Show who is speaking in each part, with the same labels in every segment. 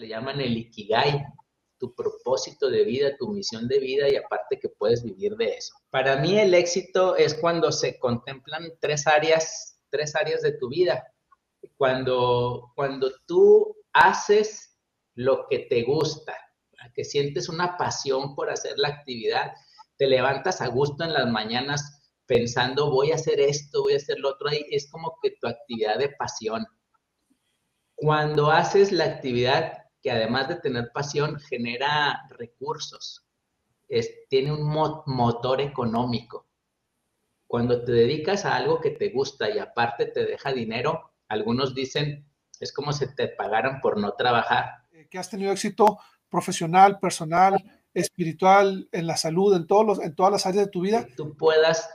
Speaker 1: le llaman el ikigai, tu propósito de vida, tu misión de vida y aparte que puedes vivir de eso. Para mí el éxito es cuando se contemplan tres áreas, tres áreas de tu vida. Cuando, cuando tú haces lo que te gusta, que sientes una pasión por hacer la actividad, te levantas a gusto en las mañanas pensando voy a hacer esto, voy a hacer lo otro, es como que tu actividad de pasión. Cuando haces la actividad que además de tener pasión genera recursos, tiene un motor económico. Cuando te dedicas a algo que te gusta y aparte te deja dinero, algunos dicen es como si te pagaran por no trabajar.
Speaker 2: Eh, que has tenido éxito profesional, personal, espiritual, en la salud, en, todos los, en todas las áreas de tu vida.
Speaker 1: Que tú puedas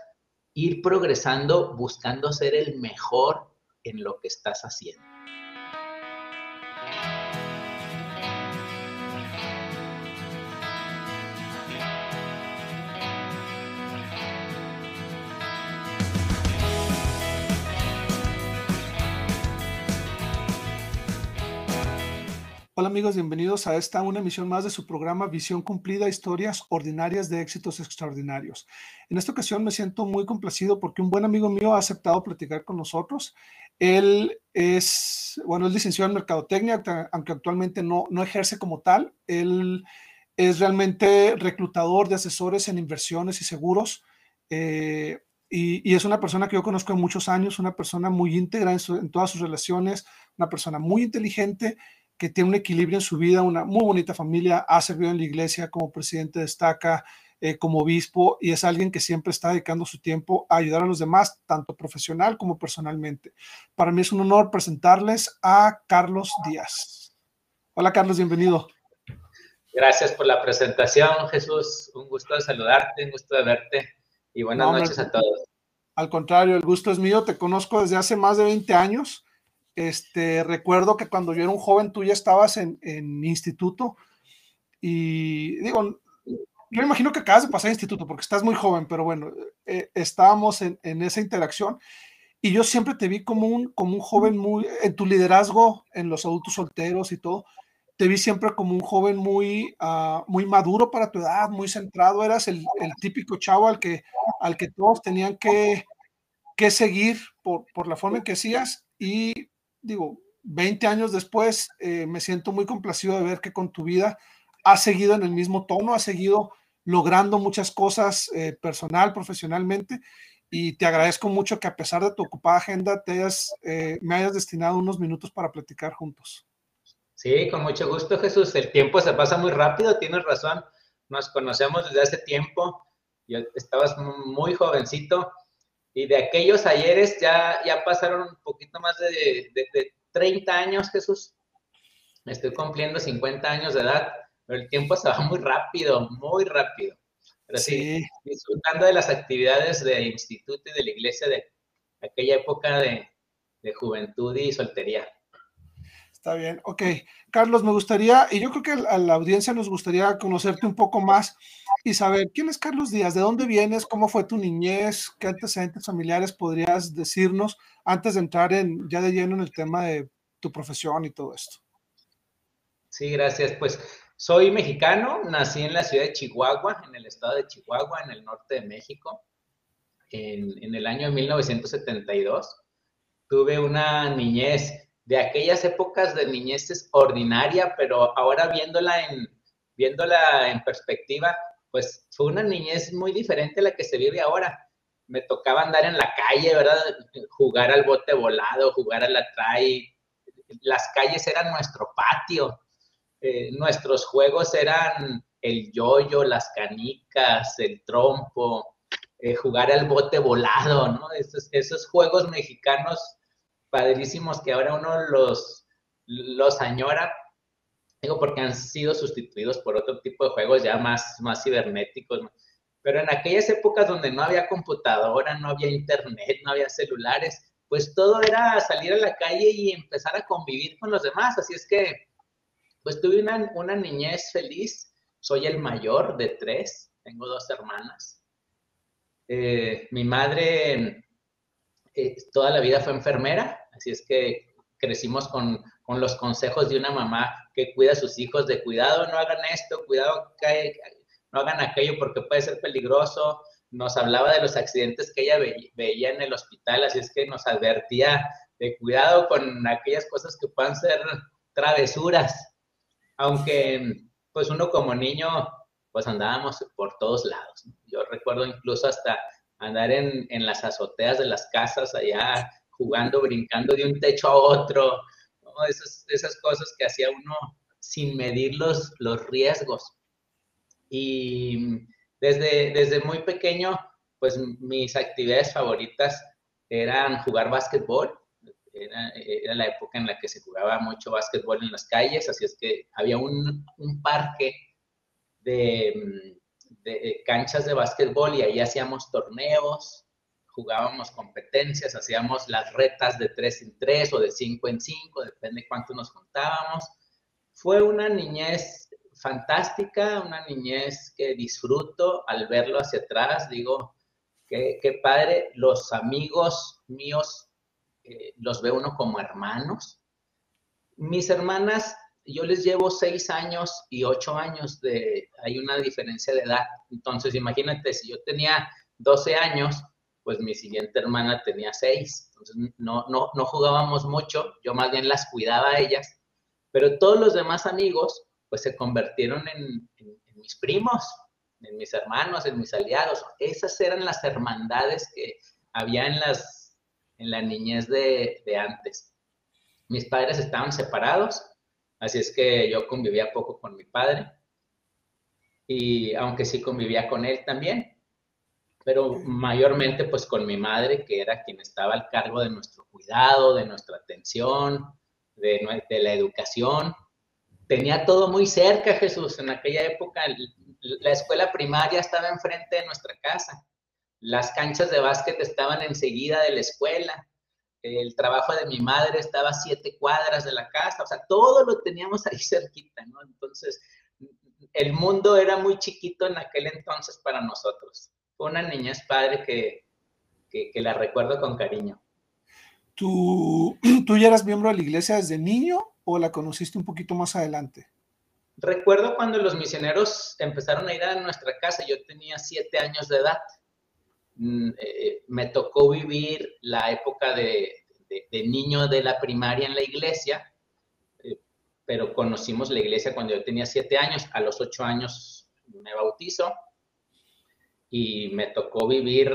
Speaker 1: ir progresando buscando ser el mejor en lo que estás haciendo.
Speaker 2: Hola amigos, bienvenidos a esta una emisión más de su programa Visión Cumplida, historias ordinarias de éxitos extraordinarios. En esta ocasión me siento muy complacido porque un buen amigo mío ha aceptado platicar con nosotros. Él es, bueno, es licenciado en Mercadotecnia, aunque actualmente no, no ejerce como tal. Él es realmente reclutador de asesores en inversiones y seguros. Eh, y, y, es una persona que yo conozco en muchos años, una persona muy íntegra en, en todas sus relaciones, una persona muy inteligente que tiene un equilibrio en su vida, una muy bonita familia, ha servido en la iglesia como presidente destaca, eh, como obispo, y es alguien que siempre está dedicando su tiempo a ayudar a los demás, tanto profesional como personalmente. Para mí es un honor presentarles a Carlos Díaz. Hola Carlos, bienvenido.
Speaker 1: Gracias por la presentación, Jesús. Un gusto de saludarte, un gusto de verte y buenas noches a todos.
Speaker 2: Al contrario, el gusto es mío. Te conozco desde hace más de 20 años este, recuerdo que cuando yo era un joven tú ya estabas en, instituto y digo, yo imagino que acabas de pasar a instituto porque estás muy joven, pero bueno, eh, estábamos en, esa interacción y yo siempre te vi como un, como un joven muy, en tu liderazgo en los adultos solteros y todo, te vi siempre como un joven muy, uh, muy maduro para tu edad, muy centrado, eras el, el, típico chavo al que, al que todos tenían que, que seguir por, por la forma en que hacías y digo, 20 años después, eh, me siento muy complacido de ver que con tu vida has seguido en el mismo tono, has seguido logrando muchas cosas eh, personal, profesionalmente, y te agradezco mucho que a pesar de tu ocupada agenda te hayas, eh, me hayas destinado unos minutos para platicar juntos.
Speaker 1: Sí, con mucho gusto, Jesús. El tiempo se pasa muy rápido, tienes razón. Nos conocemos desde hace tiempo. Yo estabas muy jovencito y de aquellos ayeres ya, ya pasaron un poquito más de, de, 30 años, Jesús. Estoy cumpliendo 50 años de edad, pero el tiempo se va muy rápido, muy rápido. Pero sí, disfrutando de las actividades del instituto y de la iglesia de aquella época de, de juventud y soltería.
Speaker 2: Está bien, ok. Carlos, me gustaría, y yo creo que a la audiencia nos gustaría conocerte un poco más y saber quién es Carlos Díaz, de dónde vienes, cómo fue tu niñez, qué antecedentes familiares podrías decirnos antes de entrar en, ya de lleno en el tema de tu profesión y todo esto.
Speaker 1: Sí, gracias. Pues soy mexicano, nací en la ciudad de Chihuahua, en el estado de Chihuahua, en el norte de México, en, en el año 1972. Tuve una niñez de aquellas épocas de niñez es ordinaria, pero ahora viéndola en, viéndola en perspectiva, pues fue una niñez muy diferente a la que se vive ahora. Me tocaba andar en la calle, ¿verdad? Jugar al bote volado, jugar a la tray. Las calles eran nuestro patio. Eh, nuestros juegos eran el yoyo, las canicas, el trompo, eh, jugar al bote volado, ¿no? Esos, esos juegos mexicanos padrísimos que ahora uno los, los añora, digo porque han sido sustituidos por otro tipo de juegos ya más, más cibernéticos, pero en aquellas épocas donde no había computadora, no había internet, no había celulares, pues todo era salir a la calle y empezar a convivir con los demás, así es que pues tuve una, una niñez feliz, soy el mayor de tres, tengo dos hermanas. Eh, mi madre eh, toda la vida fue enfermera, así es que crecimos con, con los consejos de una mamá que cuida a sus hijos de cuidado, no hagan esto, cuidado, no hagan aquello porque puede ser peligroso. Nos hablaba de los accidentes que ella veía en el hospital, así es que nos advertía de cuidado con aquellas cosas que puedan ser travesuras. Aunque, pues uno como niño, pues andábamos por todos lados. Yo recuerdo incluso hasta andar en, en las azoteas de las casas allá jugando, brincando de un techo a otro, esas, cosas que hacía uno sin medir los, riesgos. Y desde, muy pequeño, pues mis actividades favoritas eran jugar básquetbol. Era, la época en la que se jugaba mucho básquetbol en las calles, así es que había un, parque de, de, canchas de básquetbol y ahí hacíamos torneos, jugábamos competencias, hacíamos las retas de 3 en 3 o de 5 en 5, depende de cuánto nos contábamos. Fue una niñez fantástica, una niñez que disfruto al verlo hacia atrás, digo, qué, qué padre, los amigos míos eh, los ve uno como hermanos. Mis hermanas, yo les llevo 6 años y 8 años de, hay una diferencia de edad, entonces imagínate, si yo tenía 12 años, pues mi siguiente hermana tenía seis, entonces no, no, no jugábamos mucho, yo más bien las cuidaba a ellas, pero todos los demás amigos pues se convirtieron en, mis primos, en mis hermanos, en mis aliados. Esas eran las hermandades que había en, las, en la niñez de, de antes. Mis padres estaban separados, así es que yo convivía poco con mi padre, y aunque sí convivía con él también, pero mayormente pues con mi madre, que era quien estaba al cargo de nuestro cuidado, de nuestra atención, de, la educación. Tenía todo muy cerca, Jesús. En aquella época la escuela primaria estaba enfrente de nuestra casa. Las canchas de básquet estaban enseguida de la escuela. El trabajo de mi madre estaba a siete cuadras de la casa. O sea, todo lo teníamos ahí cerquita, ¿no? Entonces, el mundo era muy chiquito en aquel entonces para nosotros fue una niñez padre que, que, la recuerdo con cariño.
Speaker 2: ¿Tú, ¿Tú ya eras miembro de la iglesia desde niño o la conociste un poquito más adelante?
Speaker 1: Recuerdo cuando los misioneros empezaron a ir a nuestra casa, yo tenía siete años de edad. Mm, eh, me tocó vivir la época de, de, niño de la primaria en la iglesia, eh, pero conocimos la iglesia cuando yo tenía siete años. A los ocho años me bautizo y me tocó vivir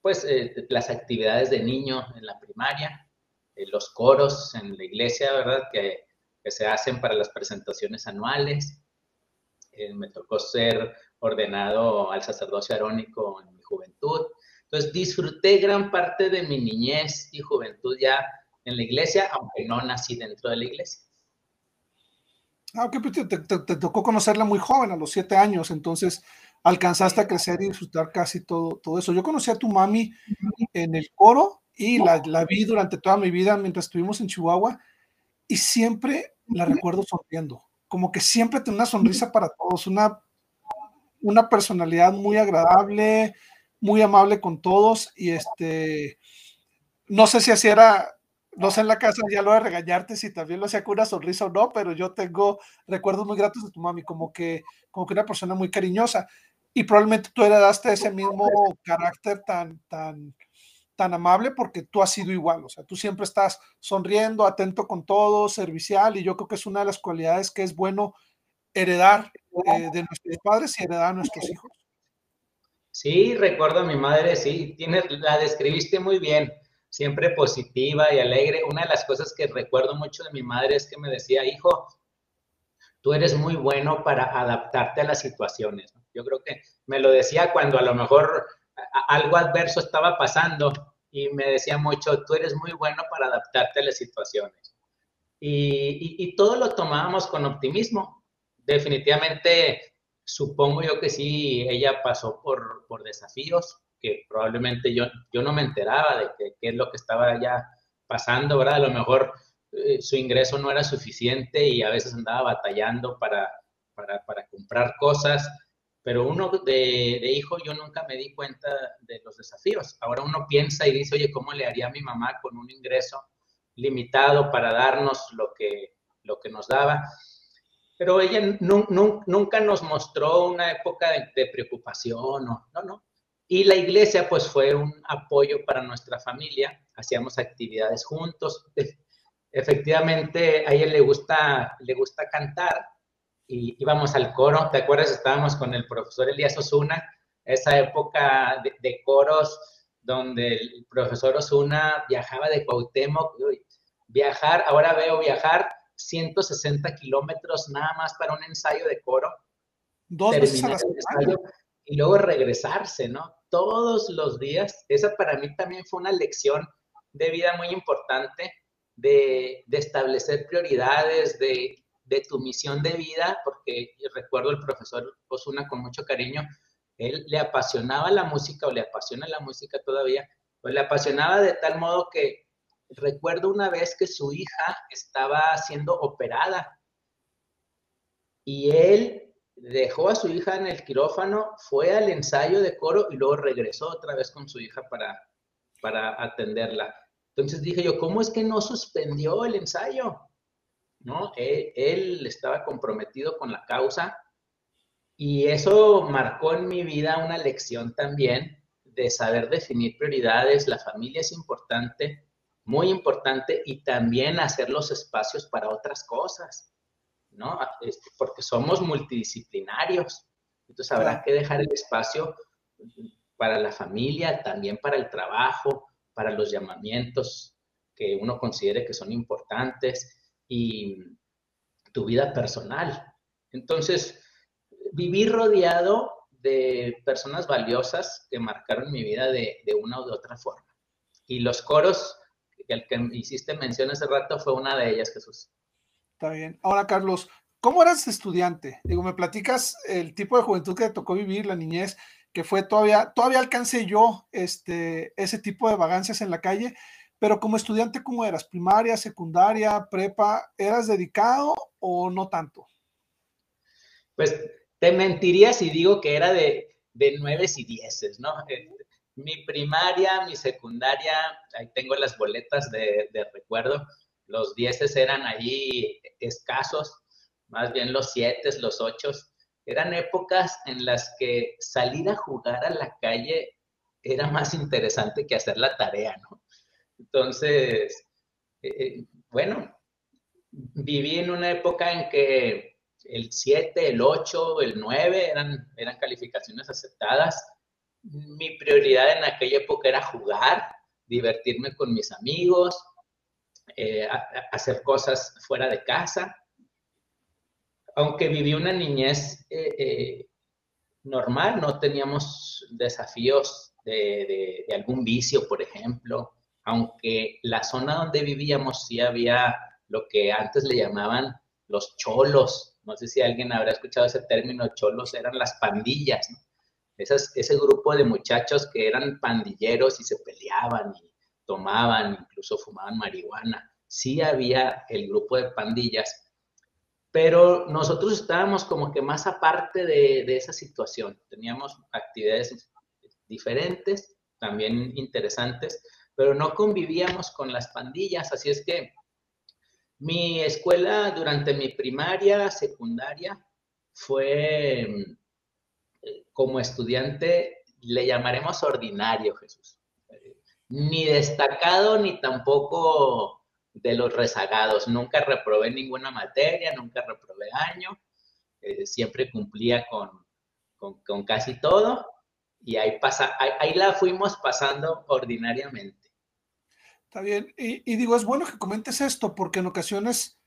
Speaker 1: pues eh, las actividades de niño en la primaria, eh, los coros en la iglesia, ¿verdad? Que, que se hacen para las presentaciones anuales. Eh, me tocó ser ordenado al sacerdocio arónico en mi juventud. Entonces disfruté gran parte de mi niñez y juventud ya en la iglesia, aunque no nací dentro de la iglesia.
Speaker 2: Ah, ok, pues te, te, tocó conocerla muy joven, a los siete años, entonces alcanzaste a crecer y disfrutar casi todo, todo eso. Yo conocí a tu mami en el coro y la, la, vi durante toda mi vida mientras estuvimos en Chihuahua y siempre la recuerdo sonriendo, como que siempre tiene una sonrisa para todos, una, una personalidad muy agradable, muy amable con todos y este, no sé si así era no sé en la casa ya lo de regañarte si también lo hacía con una sonrisa o no, pero yo tengo recuerdos muy gratos de tu mami, como que, como que una persona muy cariñosa. Y probablemente tú heredaste ese mismo carácter tan, tan, tan amable porque tú has sido igual, o sea, tú siempre estás sonriendo, atento con todo, servicial, y yo creo que es una de las cualidades que es bueno heredar eh, de nuestros padres y heredar a nuestros hijos.
Speaker 1: Sí, recuerdo a mi madre, sí, tienes, la describiste muy bien siempre positiva y alegre. Una de las cosas que recuerdo mucho de mi madre es que me decía, hijo, tú eres muy bueno para adaptarte a las situaciones. Yo creo que me lo decía cuando a lo mejor algo adverso estaba pasando y me decía mucho, tú eres muy bueno para adaptarte a las situaciones. Y, y todo lo tomábamos con optimismo. Definitivamente, supongo yo que sí, ella pasó por, por desafíos, que probablemente yo, yo no me enteraba de qué es lo que estaba ya pasando, ¿verdad? A lo mejor eh, su ingreso no era suficiente y a veces andaba batallando para, para, para comprar cosas, pero uno de, de, hijo yo nunca me di cuenta de los desafíos. Ahora uno piensa y dice, oye, ¿cómo le haría a mi mamá con un ingreso limitado para darnos lo que, lo que nos daba. Pero ella nunca nos mostró una época de, preocupación, no, no, no. Y la iglesia pues fue un apoyo para nuestra familia, hacíamos actividades juntos. Efectivamente, a ella le gusta, le gusta cantar y íbamos al coro, ¿te acuerdas? Estábamos con el profesor Elías Osuna, esa época de, coros donde el profesor Osuna viajaba de Cuauhtémoc, viajar, ahora veo viajar 160 kilómetros nada más para un ensayo de coro.
Speaker 2: Dos veces a la
Speaker 1: ensayo, y luego regresarse, ¿no? Todos los días. Esa para mí también fue una lección de vida muy importante, de, de establecer prioridades, de, de, tu misión de vida, porque recuerdo el profesor Osuna con mucho cariño, él le apasionaba la música o le apasiona la música todavía, pues le apasionaba de tal modo que recuerdo una vez que su hija estaba siendo operada y él dejó a su hija en el quirófano, fue al ensayo de coro y luego regresó otra vez con su hija para, para atenderla. Entonces dije yo, ¿cómo es que no suspendió el ensayo? ¿No? Él, él estaba comprometido con la causa y eso marcó en mi vida una lección también de saber definir prioridades. La familia es importante, muy importante, y también hacer los espacios para otras cosas, ¿no? Este, porque somos multidisciplinarios. Entonces habrá que dejar el espacio para la familia, también para el trabajo, para los llamamientos que uno considere que son importantes y tu vida personal. Entonces, viví rodeado de personas valiosas que marcaron mi vida de, una u otra forma. Y los coros, el que hiciste mención hace rato, fue una de ellas, Jesús.
Speaker 2: Está bien. Ahora, Carlos, ¿cómo eras estudiante? Digo, me platicas el tipo de juventud que te tocó vivir, la niñez, que fue todavía, todavía alcancé yo este, ese tipo de vagancias en la calle, pero como estudiante, ¿cómo eras? ¿Primaria, secundaria, prepa? ¿Eras dedicado o no tanto?
Speaker 1: Pues te mentiría si digo que era de, de nueves y dieces, ¿no? Eh, mi primaria, mi secundaria, ahí tengo las boletas de, recuerdo, los dieces eran allí escasos, más bien los siete, los ocho. Eran épocas en las que salir a jugar a la calle era más interesante que hacer la tarea, ¿no? Entonces, eh, eh, bueno, viví en una época en que el 7, el 8, el 9 eran, eran calificaciones aceptadas. Mi prioridad en aquella época era jugar, divertirme con mis amigos, eh, hacer cosas fuera de casa. Aunque viví una niñez normal, no teníamos desafíos de, de, algún vicio, por ejemplo, aunque la zona donde vivíamos sí había lo que antes le llamaban los cholos, no sé si alguien habrá escuchado ese término, cholos eran las pandillas, ¿no? ese grupo de muchachos que eran pandilleros y se peleaban y tomaban, incluso fumaban marihuana. Sí había el grupo de pandillas, pero nosotros estábamos como que más aparte de, de esa situación. Teníamos actividades diferentes, también interesantes, pero no convivíamos con las pandillas, así es que mi escuela durante mi primaria, secundaria, fue eh, como estudiante, le llamaremos ordinario, Jesús. Ni destacado, ni tampoco de los rezagados. Nunca reprobé ninguna materia, nunca reprobé año. Eh, siempre cumplía con, con, casi todo. Y ahí, pasa, ahí la fuimos pasando ordinariamente.
Speaker 2: Está bien. Y, digo, es bueno que comentes esto porque en ocasiones,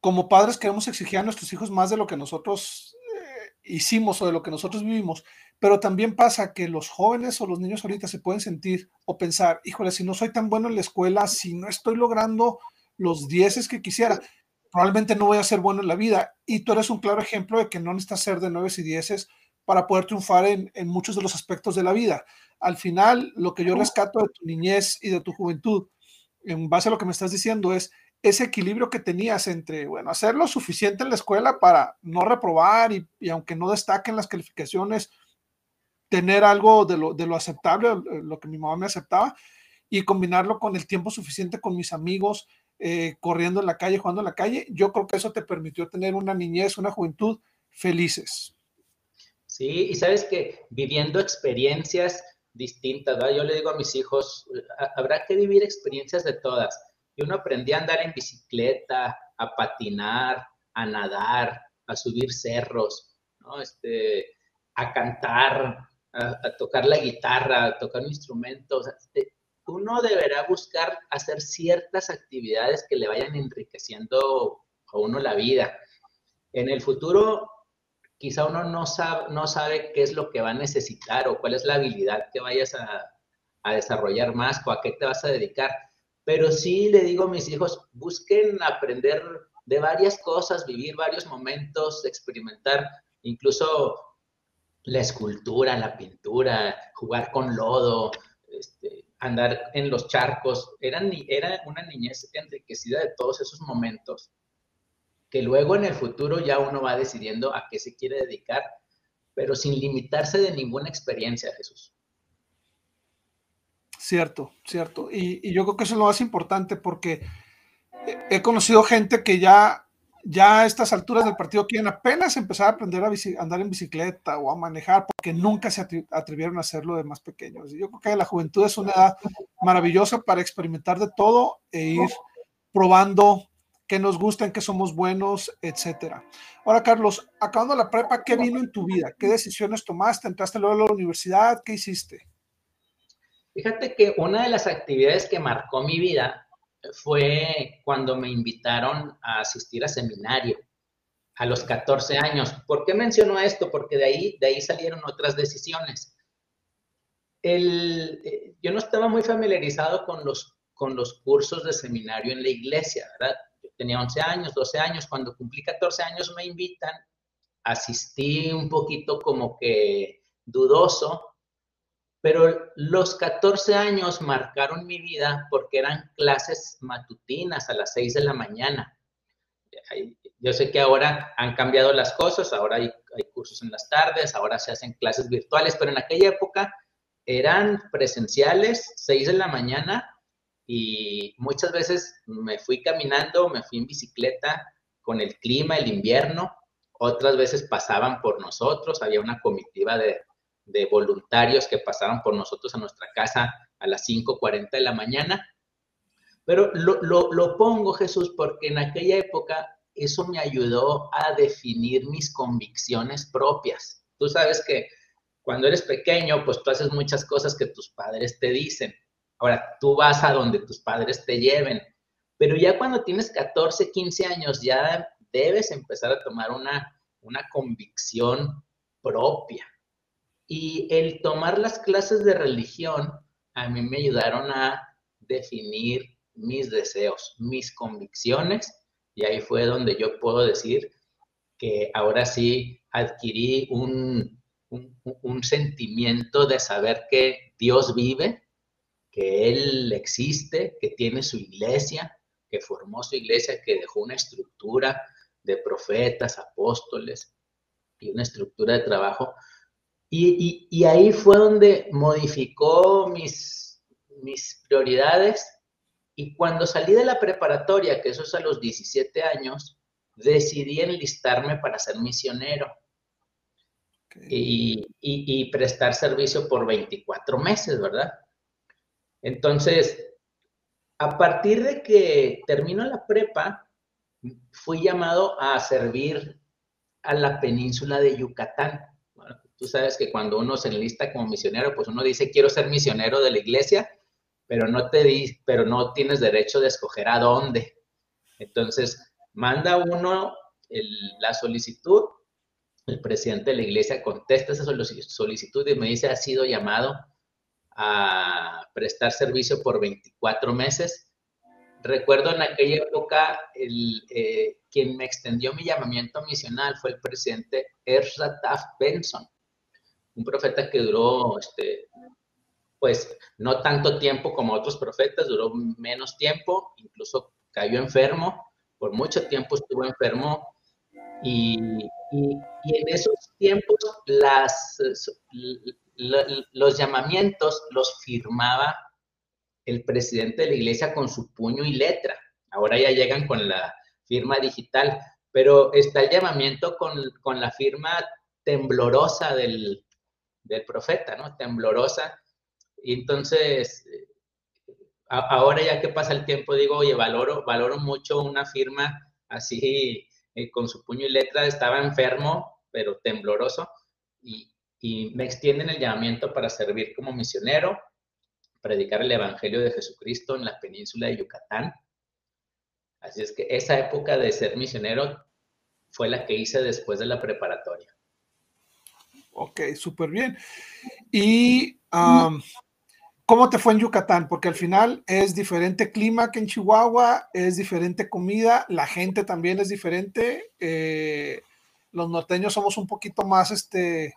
Speaker 2: como padres, queremos exigir a nuestros hijos más de lo que nosotros eh, hicimos o de lo que nosotros vivimos. Pero también pasa que los jóvenes o los niños ahorita se pueden sentir o pensar, híjole, si no soy tan bueno en la escuela, si no estoy logrando los dieces que quisiera, probablemente no voy a ser bueno en la vida. Y tú eres un claro ejemplo de que no necesitas ser de nueve y dieces para poder triunfar en, en muchos de los aspectos de la vida al final lo que yo rescato de tu niñez y de tu juventud, en base a lo que me estás diciendo, es ese equilibrio que tenías entre, bueno, hacer lo suficiente en la escuela para no reprobar y, aunque no destaquen las calificaciones, tener algo de lo, de lo aceptable, lo que mi mamá me aceptaba, y combinarlo con el tiempo suficiente con mis amigos, eh, corriendo en la calle, jugando en la calle, yo creo que eso te permitió tener una niñez, una juventud felices.
Speaker 1: Sí, y sabes que viviendo experiencias distintas, yo le digo a mis hijos, habrá que vivir experiencias de todas. Y uno aprendía a andar en bicicleta, a patinar, a nadar, a subir cerros, ¿no? este, a cantar, a, tocar la guitarra, a tocar un instrumento. uno deberá buscar hacer ciertas actividades que le vayan enriqueciendo a uno la vida. En el futuro, quizá uno no sabe, no sabe qué es lo que va a necesitar o cuál es la habilidad que vayas a, desarrollar más o a qué te vas a dedicar. Pero sí le digo a mis hijos, busquen aprender de varias cosas, vivir varios momentos, experimentar incluso la escultura, la pintura, jugar con lodo, este, andar en los charcos. Eran, era una niñez enriquecida de todos esos momentos que luego en el futuro ya uno va decidiendo a qué se quiere dedicar, pero sin limitarse de ninguna experiencia, Jesús.
Speaker 2: Cierto, cierto. Y, yo creo que eso es lo más importante porque he conocido gente que ya, ya a estas alturas del partido quieren apenas empezar a aprender a, andar en bicicleta o a manejar porque nunca se atrevieron a hacerlo de más pequeños. Yo creo que la juventud es una edad maravillosa para experimentar de todo e ir probando qué nos gusta, en qué somos buenos, etcétera. Ahora, Carlos, acabando la prepa, ¿qué vino en tu vida? ¿Qué decisiones tomaste? ¿Entraste luego a la universidad? ¿Qué hiciste?
Speaker 1: Fíjate que una de las actividades que marcó mi vida fue cuando me invitaron a asistir a seminario a los 14 años. ¿Por qué menciono esto? Porque de ahí, de ahí salieron otras decisiones. El, eh, yo no estaba muy familiarizado con los, con los cursos de seminario en la iglesia, ¿verdad? Tenía 11 años, 12 años, cuando cumplí 14 años me invitan, asistí un poquito como que dudoso, pero los 14 años marcaron mi vida porque eran clases matutinas a las 6 de la mañana. Yo sé que ahora han cambiado las cosas, ahora hay, cursos en las tardes, ahora se hacen clases virtuales, pero en aquella época eran presenciales, 6 de la mañana, y muchas veces me fui caminando, me fui en bicicleta con el clima, el invierno, otras veces pasaban por nosotros, había una comitiva de, de voluntarios que pasaban por nosotros a nuestra casa a las 5.40 de la mañana. Pero lo, lo, pongo, Jesús, porque en aquella época eso me ayudó a definir mis convicciones propias. Tú sabes que cuando eres pequeño, pues tú haces muchas cosas que tus padres te dicen. Ahora, tú vas a donde tus padres te lleven. Pero ya cuando tienes 14, 15 años, ya debes empezar a tomar una, una convicción propia. Y el tomar las clases de religión a mí me ayudaron a definir mis deseos, mis convicciones, y ahí fue donde yo puedo decir que ahora sí adquirí un, un, sentimiento de saber que Dios vive, que Él existe, que tiene su iglesia, que formó su iglesia, que dejó una estructura de profetas, apóstoles y una estructura de trabajo y, ahí fue donde modificó mis, mis prioridades. Y cuando salí de la preparatoria, que eso es a los 17 años, decidí enlistarme para ser misionero y, y, prestar servicio por 24 meses, ¿verdad? Entonces, a partir de que terminó la prepa, fui llamado a servir a la península de Yucatán. Tú sabes que cuando uno se enlista como misionero, pues uno dice, quiero ser misionero de la iglesia, pero no, te di, pero no tienes derecho de escoger a dónde. Entonces, manda uno la solicitud, el presidente de la iglesia contesta esa solicitud y me dice, ha sido llamado a prestar servicio por 24 meses. Recuerdo en aquella época, el, eh, quien me extendió mi llamamiento misional fue el presidente Ezra Taft Benson un profeta que duró, este, pues, no tanto tiempo como otros profetas, duró menos tiempo, incluso cayó enfermo, por mucho tiempo estuvo enfermo y, en esos tiempos las, los llamamientos los firmaba el presidente de la iglesia con su puño y letra. Ahora ya llegan con la firma digital, pero está el llamamiento con, con la firma temblorosa del, del, profeta, ¿no? Temblorosa. Y entonces, ahora ya que pasa el tiempo, digo, oye, valoro, valoro mucho una firma así, eh, con su puño y letra, estaba enfermo, pero tembloroso, y, y me extienden el llamamiento para servir como misionero, predicar el Evangelio de Jesucristo en la península de Yucatán. Así es que esa época de ser misionero fue la que hice después de la preparatoria.
Speaker 2: Ok, súper bien. ¿Y cómo te fue en Yucatán? Porque al final es diferente clima que en Chihuahua, es diferente comida, la gente también es diferente. Eh, los norteños somos un poquito más, este,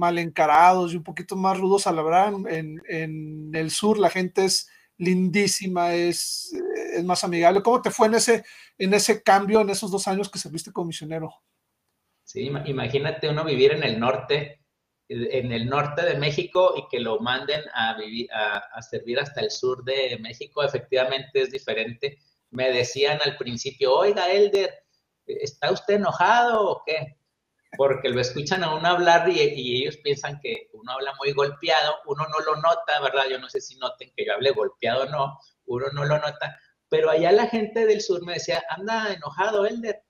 Speaker 2: mal encarados y un poquito más rudos a labrar. En, en el sur la gente es lindísima, es, es, más amigable. ¿Cómo te fue en ese, en ese cambio, en esos dos años que serviste como misionero?
Speaker 1: Sí, imagínate uno vivir en el norte, en el norte de México y que lo manden a, vivir, a, a servir hasta el sur de México, efectivamente es diferente. Me decían al principio, oiga, Elder, ¿está usted enojado o qué? Porque lo escuchan a uno hablar y, ellos piensan que uno habla muy golpeado, uno no lo nota, ¿verdad? Yo no sé si noten que yo hable golpeado o no, uno no lo nota, pero allá la gente del sur me decía, anda enojado, Elder.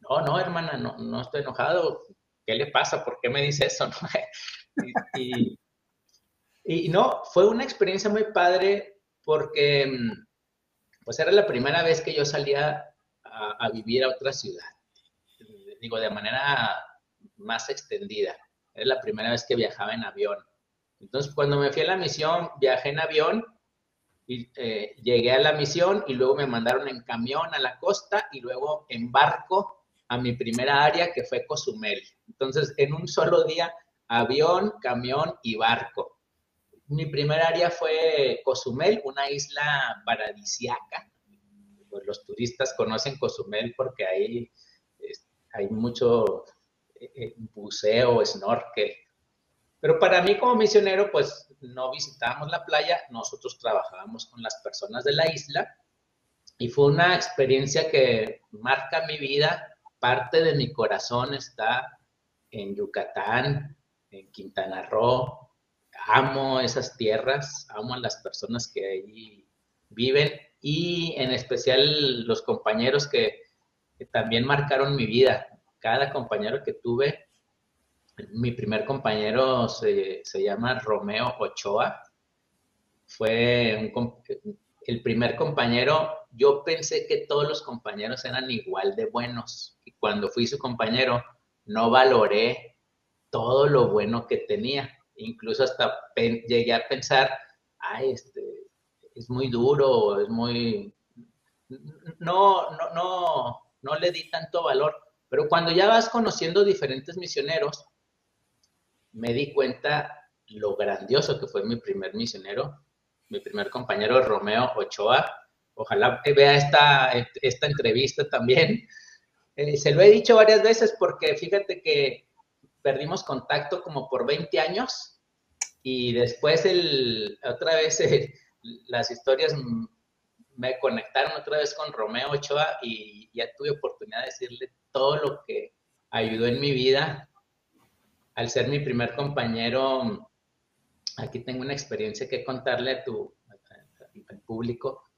Speaker 1: No, no, hermana, no, no estoy enojado. ¿Qué le pasa? ¿Por qué me dice eso? y, no, fue una experiencia muy padre porque mm, pues era la primera vez que yo salía a vivir a otra ciudad digo, de manera más extendida. Es la primera vez que viajaba en avión. Entonces, cuando me fui a la misión, viajé en avión y eh, llegué a la misión y luego me mandaron en camión a la costa y luego en barco a mi primera área que fue Cozumel. Entonces, en un solo día, avión, camión y barco. Mi primera área fue Cozumel, una isla paradisiaca. Pues los turistas conocen Cozumel porque ahí hay mucho eh, eh, buceo, snorkel. Pero para mí como misionero, pues no visitábamos la playa, nosotros trabajábamos con las personas de la isla y fue una experiencia que marca mi vida. Parte de mi corazón está en Yucatán, en Quintana Roo. Amo esas tierras, amo a las personas que ahí viven y en especial los compañeros que también marcaron mi vida. Cada compañero que tuve, mi primer compañero se, llama Romeo Ochoa, fue el primer compañero, yo pensé que todos los compañeros eran igual de buenos. Y cuando fui su compañero no valoré todo lo bueno que tenía, incluso hasta llegué a pensar, ay, este, es muy duro, es muy... No, no, no, no le di tanto valor. Pero cuando ya vas conociendo diferentes misioneros, me di cuenta lo grandioso que fue mi primer misionero, mi primer compañero Romeo Ochoa. Ojalá vea esta, esta entrevista también. Eh, se lo he dicho varias veces porque fíjate que perdimos contacto como por 20 años y después el, otra vez las historias me conectaron otra vez con Romeo Ochoa y ya tuve oportunidad de decirle todo lo que ayudó en mi vida. Al ser mi primer compañero, aquí tengo una experiencia que contarle a tu al público.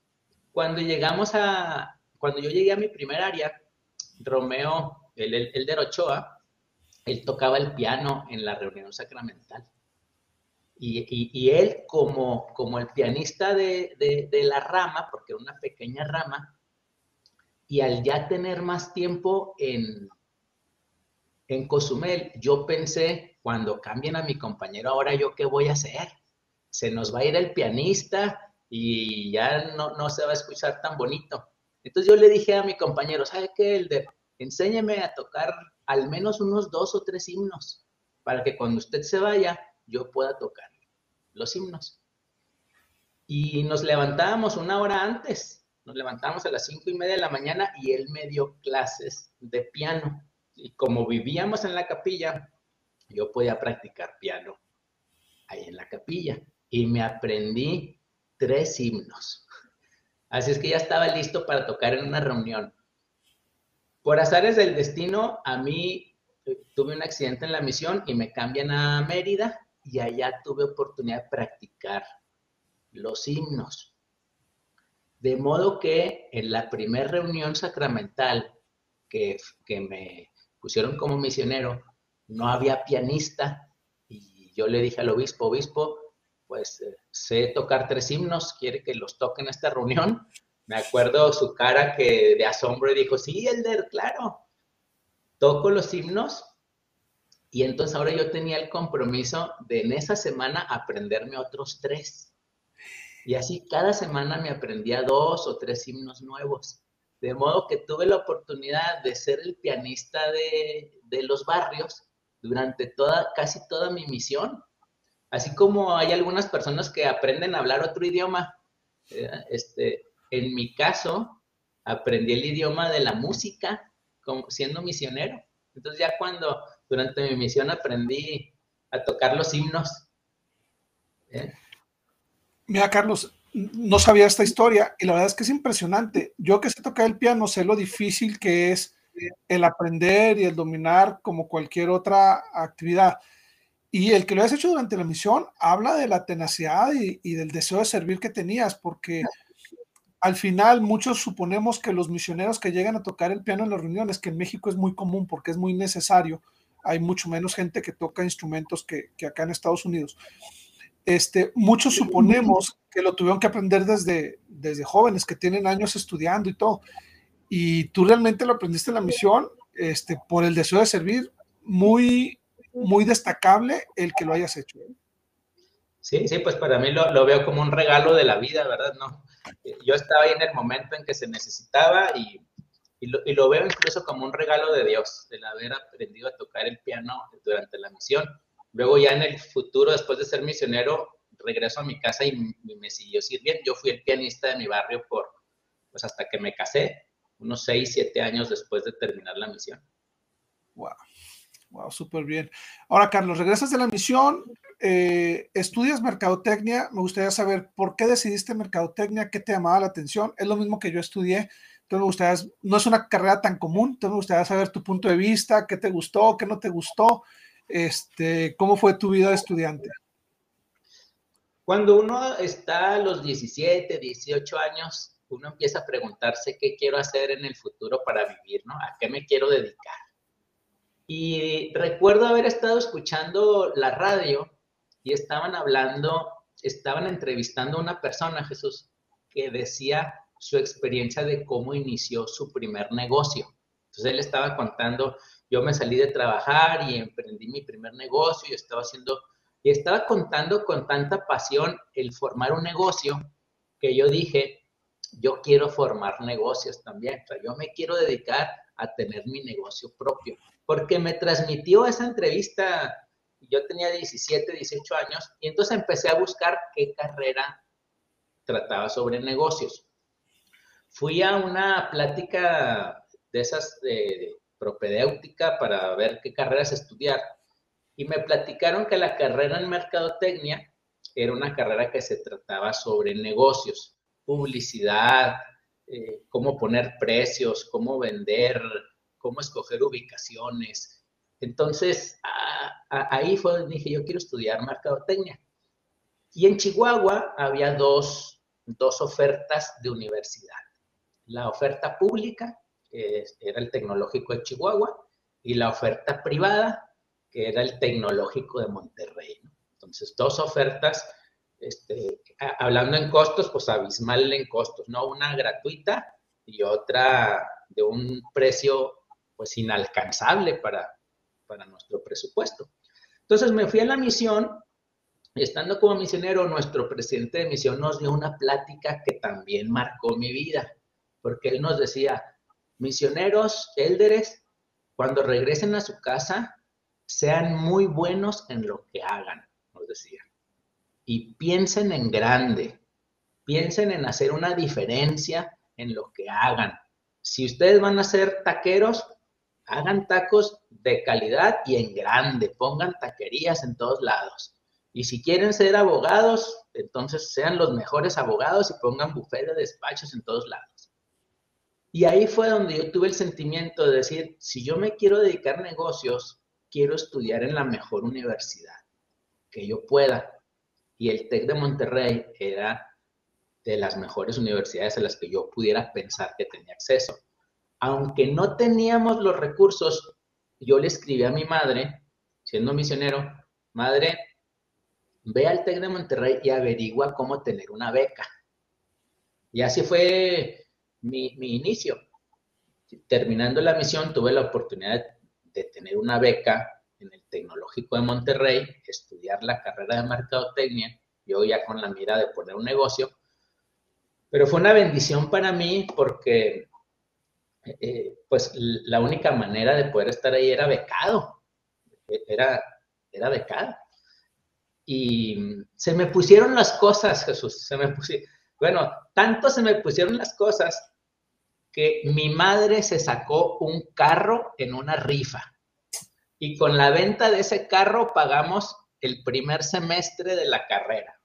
Speaker 1: Cuando llegamos a, cuando yo llegué a mi primer área, Romeo, el, el, de Ochoa, él tocaba el piano en la reunión sacramental. Y, él, como, como el pianista de, la rama, porque era una pequeña rama, y al ya tener más tiempo en, en Cozumel, yo pensé, cuando cambien a mi compañero, ahora yo qué voy a hacer? Se nos va a ir el pianista y ya no, no se va a escuchar tan bonito. Entonces yo le dije a mi compañero, ¿sabe qué, Elder? Enséñeme a tocar al menos unos dos o tres himnos para que cuando usted se vaya, yo pueda tocar los himnos. Y nos levantábamos una hora antes, nos levantábamos a las cinco y media de la mañana y él me dio clases de piano. Y como vivíamos en la capilla, yo podía practicar piano ahí en la capilla. Y me aprendí tres himnos. Así es que ya estaba listo para tocar en una reunión. Por azares del destino, a mí eh, tuve un accidente en la misión y me cambian a Mérida y allá tuve oportunidad de practicar los himnos. De modo que en la primera reunión sacramental que, que me pusieron como misionero, no había pianista y yo le dije al obispo, obispo, pues eh, sé tocar tres himnos, quiere que los toque en esta reunión. Me acuerdo su cara que de asombro dijo, sí, Elder, claro, toco los himnos. Y entonces ahora yo tenía el compromiso de en esa semana aprenderme otros tres. Y así cada semana me aprendía dos o tres himnos nuevos. De modo que tuve la oportunidad de ser el pianista de, de los barrios durante toda, casi toda mi misión. Así como hay algunas personas que aprenden a hablar otro idioma. Eh, este, en mi caso, aprendí el idioma de la música como, siendo misionero. Entonces ya cuando durante mi misión aprendí a tocar los himnos.
Speaker 2: ¿eh? Mira, Carlos, no sabía esta historia y la verdad es que es impresionante. Yo que sé tocar el piano, sé lo difícil que es el aprender y el dominar como cualquier otra actividad. Y el que lo hayas hecho durante la misión habla de la tenacidad y, del deseo de servir que tenías, porque al final muchos suponemos que los misioneros que llegan a tocar el piano en las reuniones, que en México es muy común porque es muy necesario, hay mucho menos gente que toca instrumentos que, acá en Estados Unidos. Este, muchos suponemos que lo tuvieron que aprender desde, desde jóvenes, que tienen años estudiando y todo y tú realmente lo aprendiste en la misión este, por el deseo de servir, muy, muy destacable el que lo hayas hecho.
Speaker 1: Sí, sí, pues para mí lo, lo, veo como un regalo de la vida, ¿verdad? No, yo estaba ahí en el momento en que se necesitaba y, y, lo, y lo veo incluso como un regalo de Dios, el haber aprendido a tocar el piano durante la misión. Luego ya en el futuro, después de ser misionero, regreso a mi casa y, y me siguió sirviendo. Yo fui el pianista de mi barrio por, pues hasta que me casé unos 6, 7 años después de terminar la misión.
Speaker 2: Wow, wow, súper bien. Ahora, Carlos, regresas de la misión, eh, estudias mercadotecnia, me gustaría saber por qué decidiste mercadotecnia, qué te llamaba la atención, es lo mismo que yo estudié, entonces me gustaría, no es una carrera tan común, entonces me gustaría saber tu punto de vista, qué te gustó, qué no te gustó, este, cómo fue tu vida de estudiante.
Speaker 1: Cuando uno está a los 17, 18 años, uno empieza a preguntarse qué quiero hacer en el futuro para vivir, ¿no? ¿A qué me quiero dedicar? Y recuerdo haber estado escuchando la radio y estaban hablando, estaban entrevistando a una persona, Jesús, que decía su experiencia de cómo inició su primer negocio. Entonces él estaba contando, yo me salí de trabajar y emprendí mi primer negocio y estaba haciendo, y estaba contando con tanta pasión el formar un negocio que yo dije, yo quiero formar negocios también, o yo me quiero dedicar a tener mi negocio propio, porque me transmitió esa entrevista, yo tenía 17, 18 años, y entonces empecé a buscar qué carrera trataba sobre negocios. Fui a una plática de esas de propedéutica para ver qué carreras estudiar, y me platicaron que la carrera en mercadotecnia era una carrera que se trataba sobre negocios publicidad, eh, cómo poner precios, cómo vender, cómo escoger ubicaciones. Entonces, ahí fue donde dije, yo quiero estudiar mercadotecnia. Y en Chihuahua había dos, dos ofertas de universidad. La oferta pública, que era el Tecnológico de Chihuahua, y la oferta privada, que era el Tecnológico de Monterrey. Entonces, dos ofertas este, hablando en costos, pues abismal en costos, ¿no? Una gratuita y otra de un precio pues inalcanzable para, para nuestro presupuesto. Entonces me fui a la misión y estando como misionero, nuestro presidente de misión nos dio una plática que también marcó mi vida, porque él nos decía, misioneros, élderes, cuando regresen a su casa, sean muy buenos en lo que hagan, nos decía y piensen en grande, piensen en hacer una diferencia en lo que hagan. Si ustedes van a ser taqueros, hagan tacos de calidad y en grande, pongan taquerías en todos lados. Y si quieren ser abogados, entonces sean los mejores abogados y pongan bufete de despachos en todos lados. Y ahí fue donde yo tuve el sentimiento de decir, si yo me quiero dedicar a negocios, quiero estudiar en la mejor universidad que yo pueda. Y el TEC de Monterrey era de las mejores universidades a las que yo pudiera pensar que tenía acceso. Aunque no teníamos los recursos, yo le escribí a mi madre, siendo misionero, madre, ve al TEC de Monterrey y averigua cómo tener una beca. Y así fue mi, inicio. Terminando la misión, tuve la oportunidad de tener una beca en el Tecnológico de Monterrey, estudiar la carrera de mercadotecnia, yo ya con la mira de poner un negocio. Pero fue una bendición para mí porque, eh, pues, la única manera de poder estar ahí era becado. Era, era becado. Y se me pusieron las cosas, Jesús, se me pusieron, bueno, tanto se me pusieron las cosas que mi madre se sacó un carro en una rifa. Y con la venta de ese carro pagamos el primer semestre de la carrera.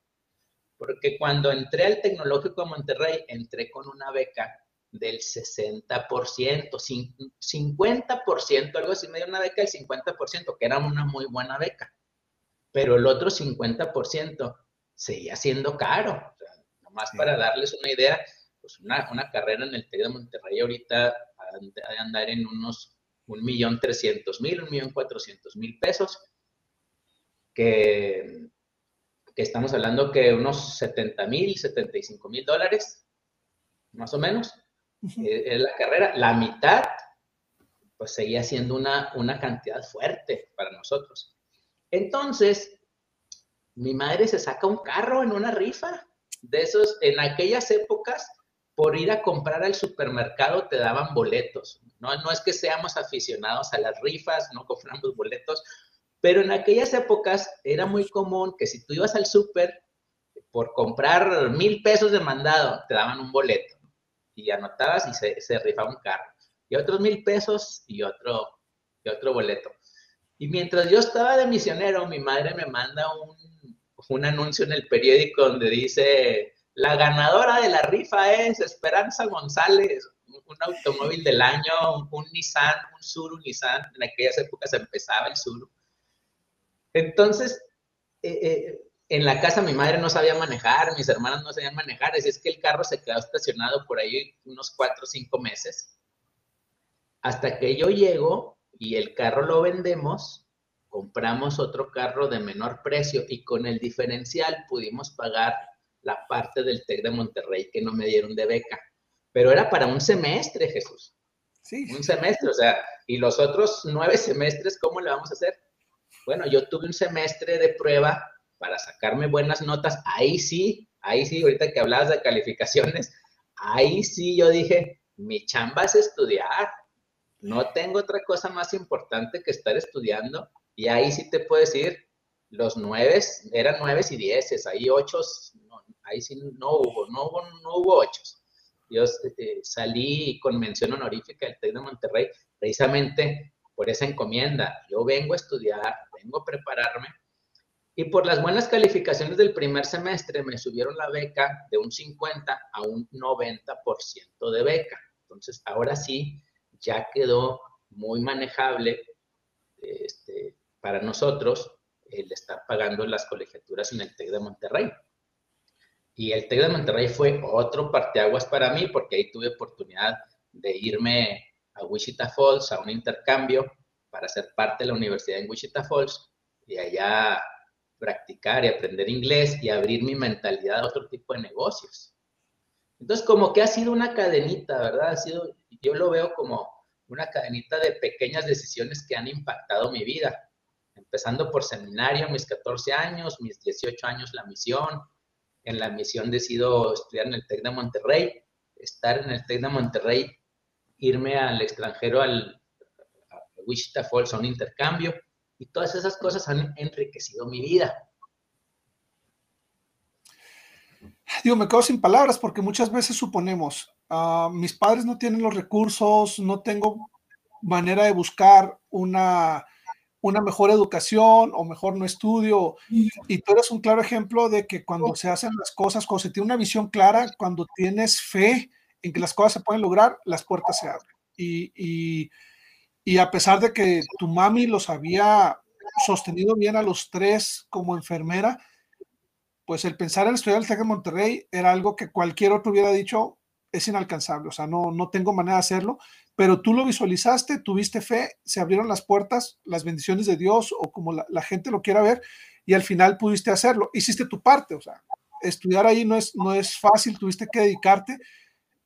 Speaker 1: Porque cuando entré al Tecnológico de Monterrey, entré con una beca del 60%, 50%, algo así, me dio una beca del 50%, que era una muy buena beca pero el otro 50% seguía siendo caro. O sea, nomás para darles una idea, pues una, una, carrera en el TEC de Monterrey ahorita ha de andar en unos 1.300.000, 1.400.000 pesos, que, que estamos hablando que unos 70.000, 75.000 dólares, más o menos, eh, es la carrera. La mitad, pues seguía siendo una, una cantidad fuerte para nosotros. Entonces, mi madre se saca un carro en una rifa. De esos, en aquellas épocas, por ir a comprar al supermercado te daban boletos. No, no es que seamos aficionados a las rifas, no compramos boletos, pero en aquellas épocas era muy común que si tú ibas al súper por comprar mil pesos de mandado, te daban un boleto y anotabas y se, se rifaba un carro. Y otros mil pesos y otro, y otro boleto. Y mientras yo estaba de misionero, mi madre me manda un, un anuncio en el periódico donde dice, la ganadora de la rifa es Esperanza González, un automóvil del año, un, Nissan, un Suru Nissan, en aquellas épocas empezaba el Suru. Entonces, eh, eh, en la casa mi madre no sabía manejar, mis hermanas no sabían manejar, así es que el carro se quedó estacionado por ahí unos cuatro o cinco meses. Hasta que yo llego y el carro lo vendemos, compramos otro carro de menor precio y con el diferencial pudimos pagar la parte del TEC de Monterrey que no me dieron de beca. Pero era para un semestre, Jesús. Sí. Un semestre, o sea, y los otros nueve semestres, ¿cómo le vamos a hacer? Bueno, yo tuve un semestre de prueba para sacarme buenas notas. Ahí sí, ahí sí, ahorita que hablabas de calificaciones, ahí sí yo dije, mi chamba es estudiar. No tengo otra cosa más importante que estar estudiando. Y ahí sí te puedo decir, los nueve eran nueve y dieces, ahí ocho, ahí sí no hubo, no hubo, no hubo ocho. Yo este, salí con mención honorífica del TEC de Monterrey precisamente por esa encomienda. Yo vengo a estudiar, vengo a prepararme y por las buenas calificaciones del primer semestre me subieron la beca de un 50 a un 90% de beca. Entonces, ahora sí, ya quedó muy manejable este, para nosotros el estar pagando las colegiaturas en el TEC de Monterrey. Y el TEC de Monterrey fue otro parteaguas para mí porque ahí tuve oportunidad de irme a Wichita Falls a un intercambio para ser parte de la universidad en Wichita Falls y allá practicar y aprender inglés y abrir mi mentalidad a otro tipo de negocios. Entonces, como que ha sido una cadenita, ¿verdad? Ha sido, yo lo veo como una cadenita de pequeñas decisiones que han impactado mi vida. Empezando por seminario, mis 14 años, mis 18 años la misión. En la misión decido estudiar en el TEC de Monterrey, estar en el TEC de Monterrey, irme al extranjero, al a Wichita Falls, a un intercambio. Y todas esas cosas han enriquecido mi vida.
Speaker 2: Digo, me quedo sin palabras porque muchas veces suponemos, uh, mis padres no tienen los recursos, no tengo manera de buscar una, una mejor educación o mejor no estudio. Y tú eres un claro ejemplo de que cuando se hacen las cosas, cuando se tiene una visión clara, cuando tienes fe en que las cosas se pueden lograr, las puertas se abren. Y, y, a pesar de que tu mami los había sostenido bien a los tres como enfermera, pues el pensar en estudiar el TEC de Monterrey era algo que cualquier otro hubiera dicho es inalcanzable, o sea, no, no tengo manera de hacerlo, pero tú lo visualizaste, tuviste fe, se abrieron las puertas, las bendiciones de Dios o como la, gente lo quiera ver, y al final pudiste hacerlo, hiciste tu parte, o sea, estudiar ahí no es, no es fácil, tuviste que dedicarte,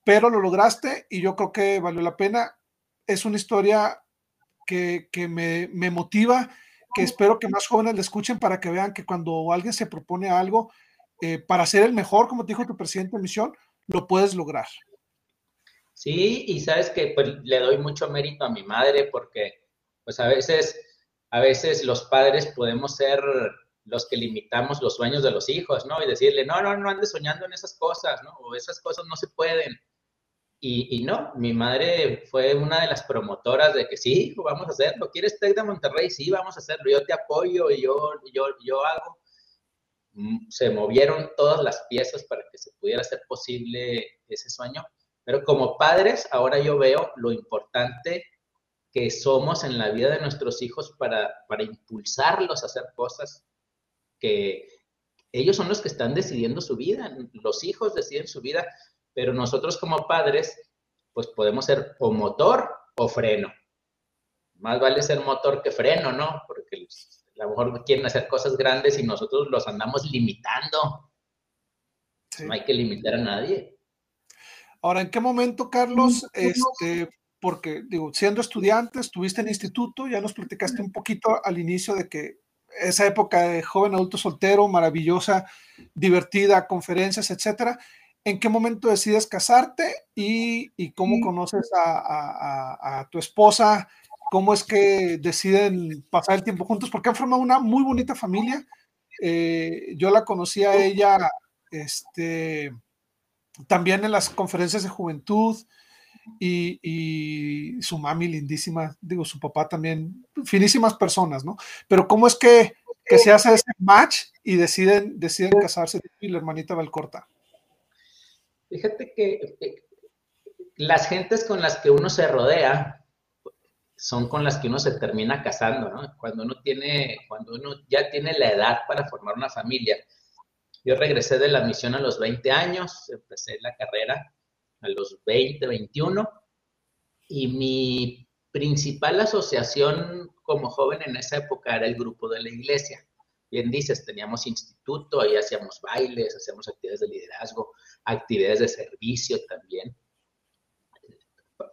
Speaker 2: pero lo lograste y yo creo que valió la pena. Es una historia que, me, me, motiva, que espero que más jóvenes le escuchen para que vean que cuando alguien se propone algo eh, para ser el mejor, como te dijo tu presidente de misión, lo puedes lograr.
Speaker 1: Sí, y sabes que pues, le doy mucho mérito a mi madre porque pues a veces, a veces los padres podemos ser los que limitamos los sueños de los hijos, ¿no? Y decirle, no, no, no andes soñando en esas cosas, ¿no? O esas cosas no se pueden. Y, no, mi madre fue una de las promotoras de que sí, hijo, vamos a hacerlo. ¿Quieres TEC de Monterrey? Sí, vamos a hacerlo. Yo te apoyo y yo, yo, yo hago. Mm, se movieron todas las piezas para que se pudiera hacer posible ese sueño. Pero como padres, ahora yo veo lo importante que somos en la vida de nuestros hijos para, para impulsarlos a hacer cosas que ellos son los que están decidiendo su vida. Los hijos deciden su vida, pero nosotros como padres, pues podemos ser o motor o freno. Más vale ser motor que freno, ¿no? Porque a lo mejor quieren hacer cosas grandes y nosotros los andamos limitando. No hay que limitar a nadie.
Speaker 2: Ahora, ¿en qué momento, Carlos, este, porque digo, siendo estudiante, estuviste en instituto, ya nos platicaste un poquito al inicio de que esa época de joven adulto soltero, maravillosa, divertida, conferencias, etcétera. ¿En qué momento decides casarte y, cómo conoces a, tu esposa? ¿Cómo es que deciden pasar el tiempo juntos? Porque han formado una muy bonita familia. Eh, yo la conocí a ella este, también en las conferencias de juventud y, su mami lindísima, digo, su papá también, finísimas personas, ¿no? Pero ¿cómo es que, se hace ese match y deciden, deciden casarse y la hermanita Valcorta?
Speaker 1: Fíjate que eh, las gentes con las que uno se rodea son con las que uno se termina casando, ¿no? Cuando uno tiene, cuando uno ya tiene la edad para formar una familia, yo regresé de la misión a los 20 años, empecé la carrera a los 20, 21, y mi principal asociación como joven en esa época era el grupo de la iglesia. Bien dices, teníamos instituto, ahí hacíamos bailes, hacíamos actividades de liderazgo, actividades de servicio también.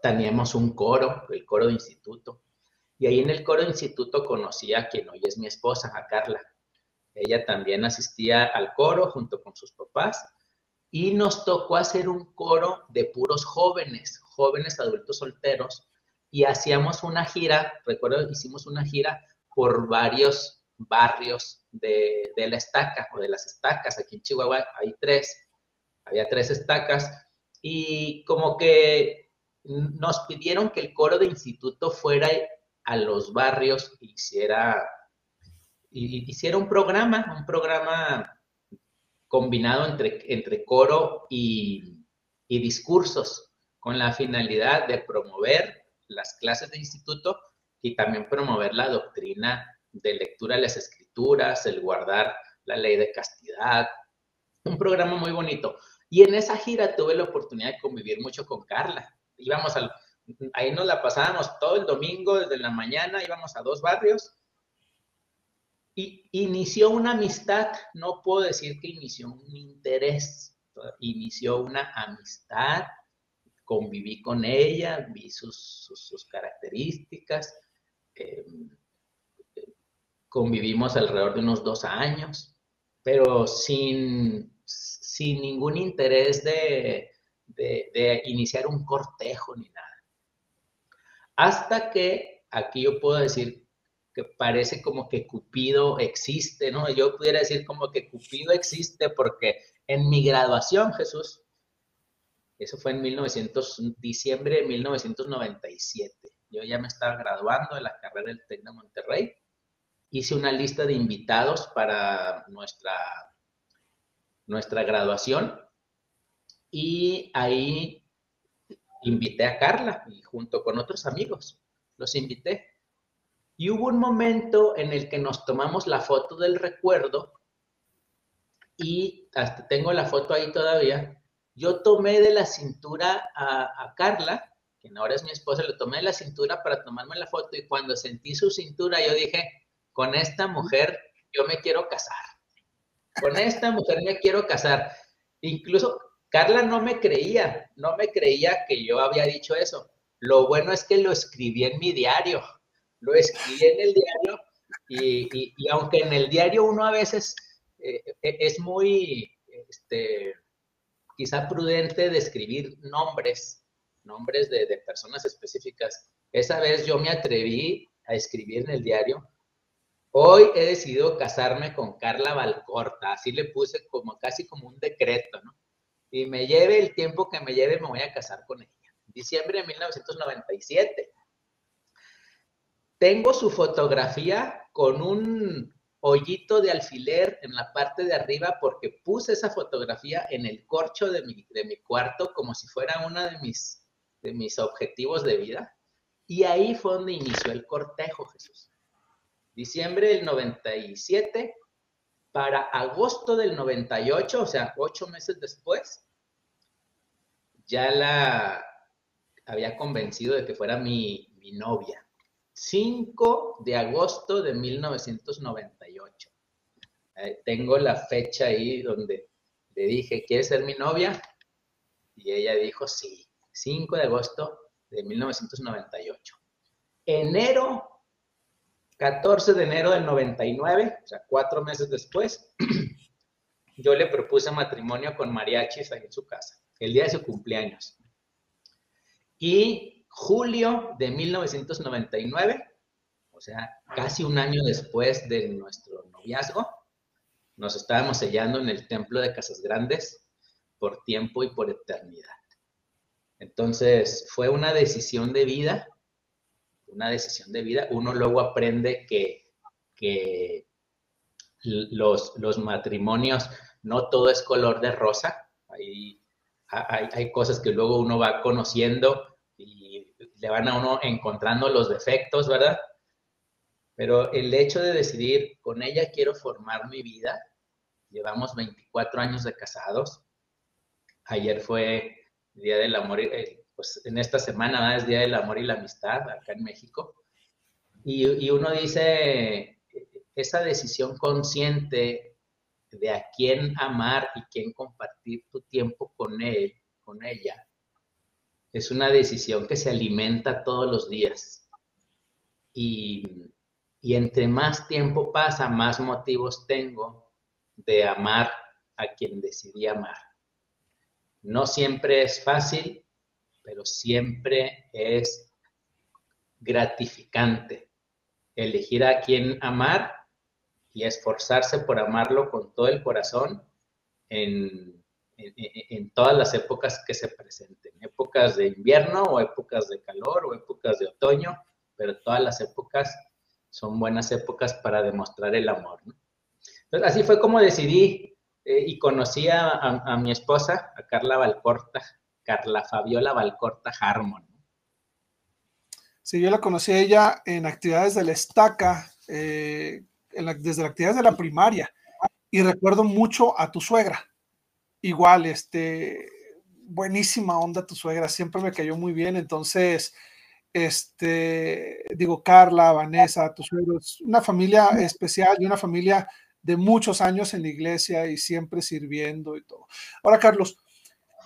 Speaker 1: Teníamos un coro, el coro de instituto. Y ahí en el coro de instituto conocí a quien hoy es mi esposa, a Carla. Ella también asistía al coro junto con sus papás y nos tocó hacer un coro de puros jóvenes, jóvenes adultos solteros, y hacíamos una gira, recuerdo, hicimos una gira por varios barrios de, la estaca o de las estacas. Aquí en Chihuahua hay tres, había tres estacas, y como que nos pidieron que el coro de instituto fuera a los barrios e hiciera hiciera un programa, un programa combinado entre, entre coro y, y discursos, con la finalidad de promover las clases de instituto y también promover la doctrina de lectura de las escrituras, el guardar la ley de castidad. Un programa muy bonito. Y en esa gira tuve la oportunidad de convivir mucho con Carla. Íbamos al, ahí nos la pasábamos todo el domingo desde la mañana, íbamos a dos barrios. Y inició una amistad, no puedo decir que inició un interés, inició una amistad, conviví con ella, vi sus, sus, características, em, convivimos alrededor de unos dos años, pero sin, sin ningún interés de, de, iniciar un cortejo ni nada. Hasta que aquí yo puedo decir que parece como que Cupido existe, ¿no? Yo pudiera decir como que Cupido existe porque en mi graduación, Jesús, eso fue en 1900, diciembre de 1997, yo ya me estaba graduando de la carrera del TEC de Monterrey hice una lista de invitados para nuestra, nuestra graduación y ahí invité a Carla y junto con otros amigos los invité. Y hubo un momento en el que nos tomamos la foto del recuerdo y hasta tengo la foto ahí todavía. Yo tomé de la cintura a, Carla, quien ahora es mi esposa, le tomé de la cintura para tomarme la foto y cuando sentí su cintura yo dije, con esta mujer yo me quiero casar. Con esta mujer me quiero casar. Incluso Carla no me creía, no me creía que yo había dicho eso. Lo bueno es que lo escribí en mi diario lo escribí en el diario y, aunque en el diario uno a veces eh, e, es muy, este, quizá prudente de escribir nombres, nombres de, de personas específicas, esa vez yo me atreví a escribir en el diario Hoy he decidido casarme con Carla Valcorta, así le puse como casi como un decreto, ¿no? Y me lleve el tiempo que me lleve, me voy a casar con ella. Diciembre de 1997. Tengo su fotografía con un hoyito de alfiler en la parte de arriba porque puse esa fotografía en el corcho de mi, de mi cuarto como si fuera uno de mis, de mis objetivos de vida. Y ahí fue donde inició el cortejo, Jesús. Diciembre del 97 para agosto del 98, o sea, ocho meses después, ya la había convencido de que fuera mi, mi novia. 5 de agosto de 1998. Eh, tengo la fecha ahí donde le dije, ¿quieres ser mi novia? Y ella dijo, sí, 5 de agosto de 1998. Enero, 14 de enero del 99, o sea, cuatro meses después, yo le propuse matrimonio con mariachis ahí en su casa, el día de su cumpleaños. Y julio de 1999, o sea, casi un año después de nuestro noviazgo, nos estábamos sellando en el templo de Casas Grandes por tiempo y por eternidad. Entonces, fue una decisión de vida, una decisión de vida. Uno luego aprende que, los, los, matrimonios, no todo es color de rosa. Hay, hay, hay cosas que luego uno va conociendo le van a uno encontrando los defectos, ¿verdad? Pero el hecho de decidir, con ella quiero formar mi vida, llevamos 24 años de casados, ayer fue Día del Amor, eh, pues en esta semana es Día del Amor y la Amistad acá en México, y, y uno dice, esa decisión consciente de a quién amar y quién compartir tu tiempo con él, con ella, es una decisión que se alimenta todos los días. Y, entre más tiempo pasa, más motivos tengo de amar a quien decidí amar. No siempre es fácil, pero siempre es gratificante elegir a quien amar y esforzarse por amarlo con todo el corazón en en, todas las épocas que se presenten, épocas de invierno o épocas de calor o épocas de otoño, pero todas las épocas son buenas épocas para demostrar el amor. Así fue como decidí eh, y conocí a, mi esposa, a Carla Valcorta, Carla Fabiola Valcorta Harmon.
Speaker 2: Sí, yo la conocí a ella en actividades de la estaca, eh, desde las actividades de la primaria, y recuerdo mucho a tu suegra igual, este, buenísima onda tu suegra, siempre me cayó muy bien, entonces, este, digo, Carla, Vanessa, tu suegro, es una familia especial y una familia de muchos años en la iglesia y siempre sirviendo y todo. Ahora, Carlos,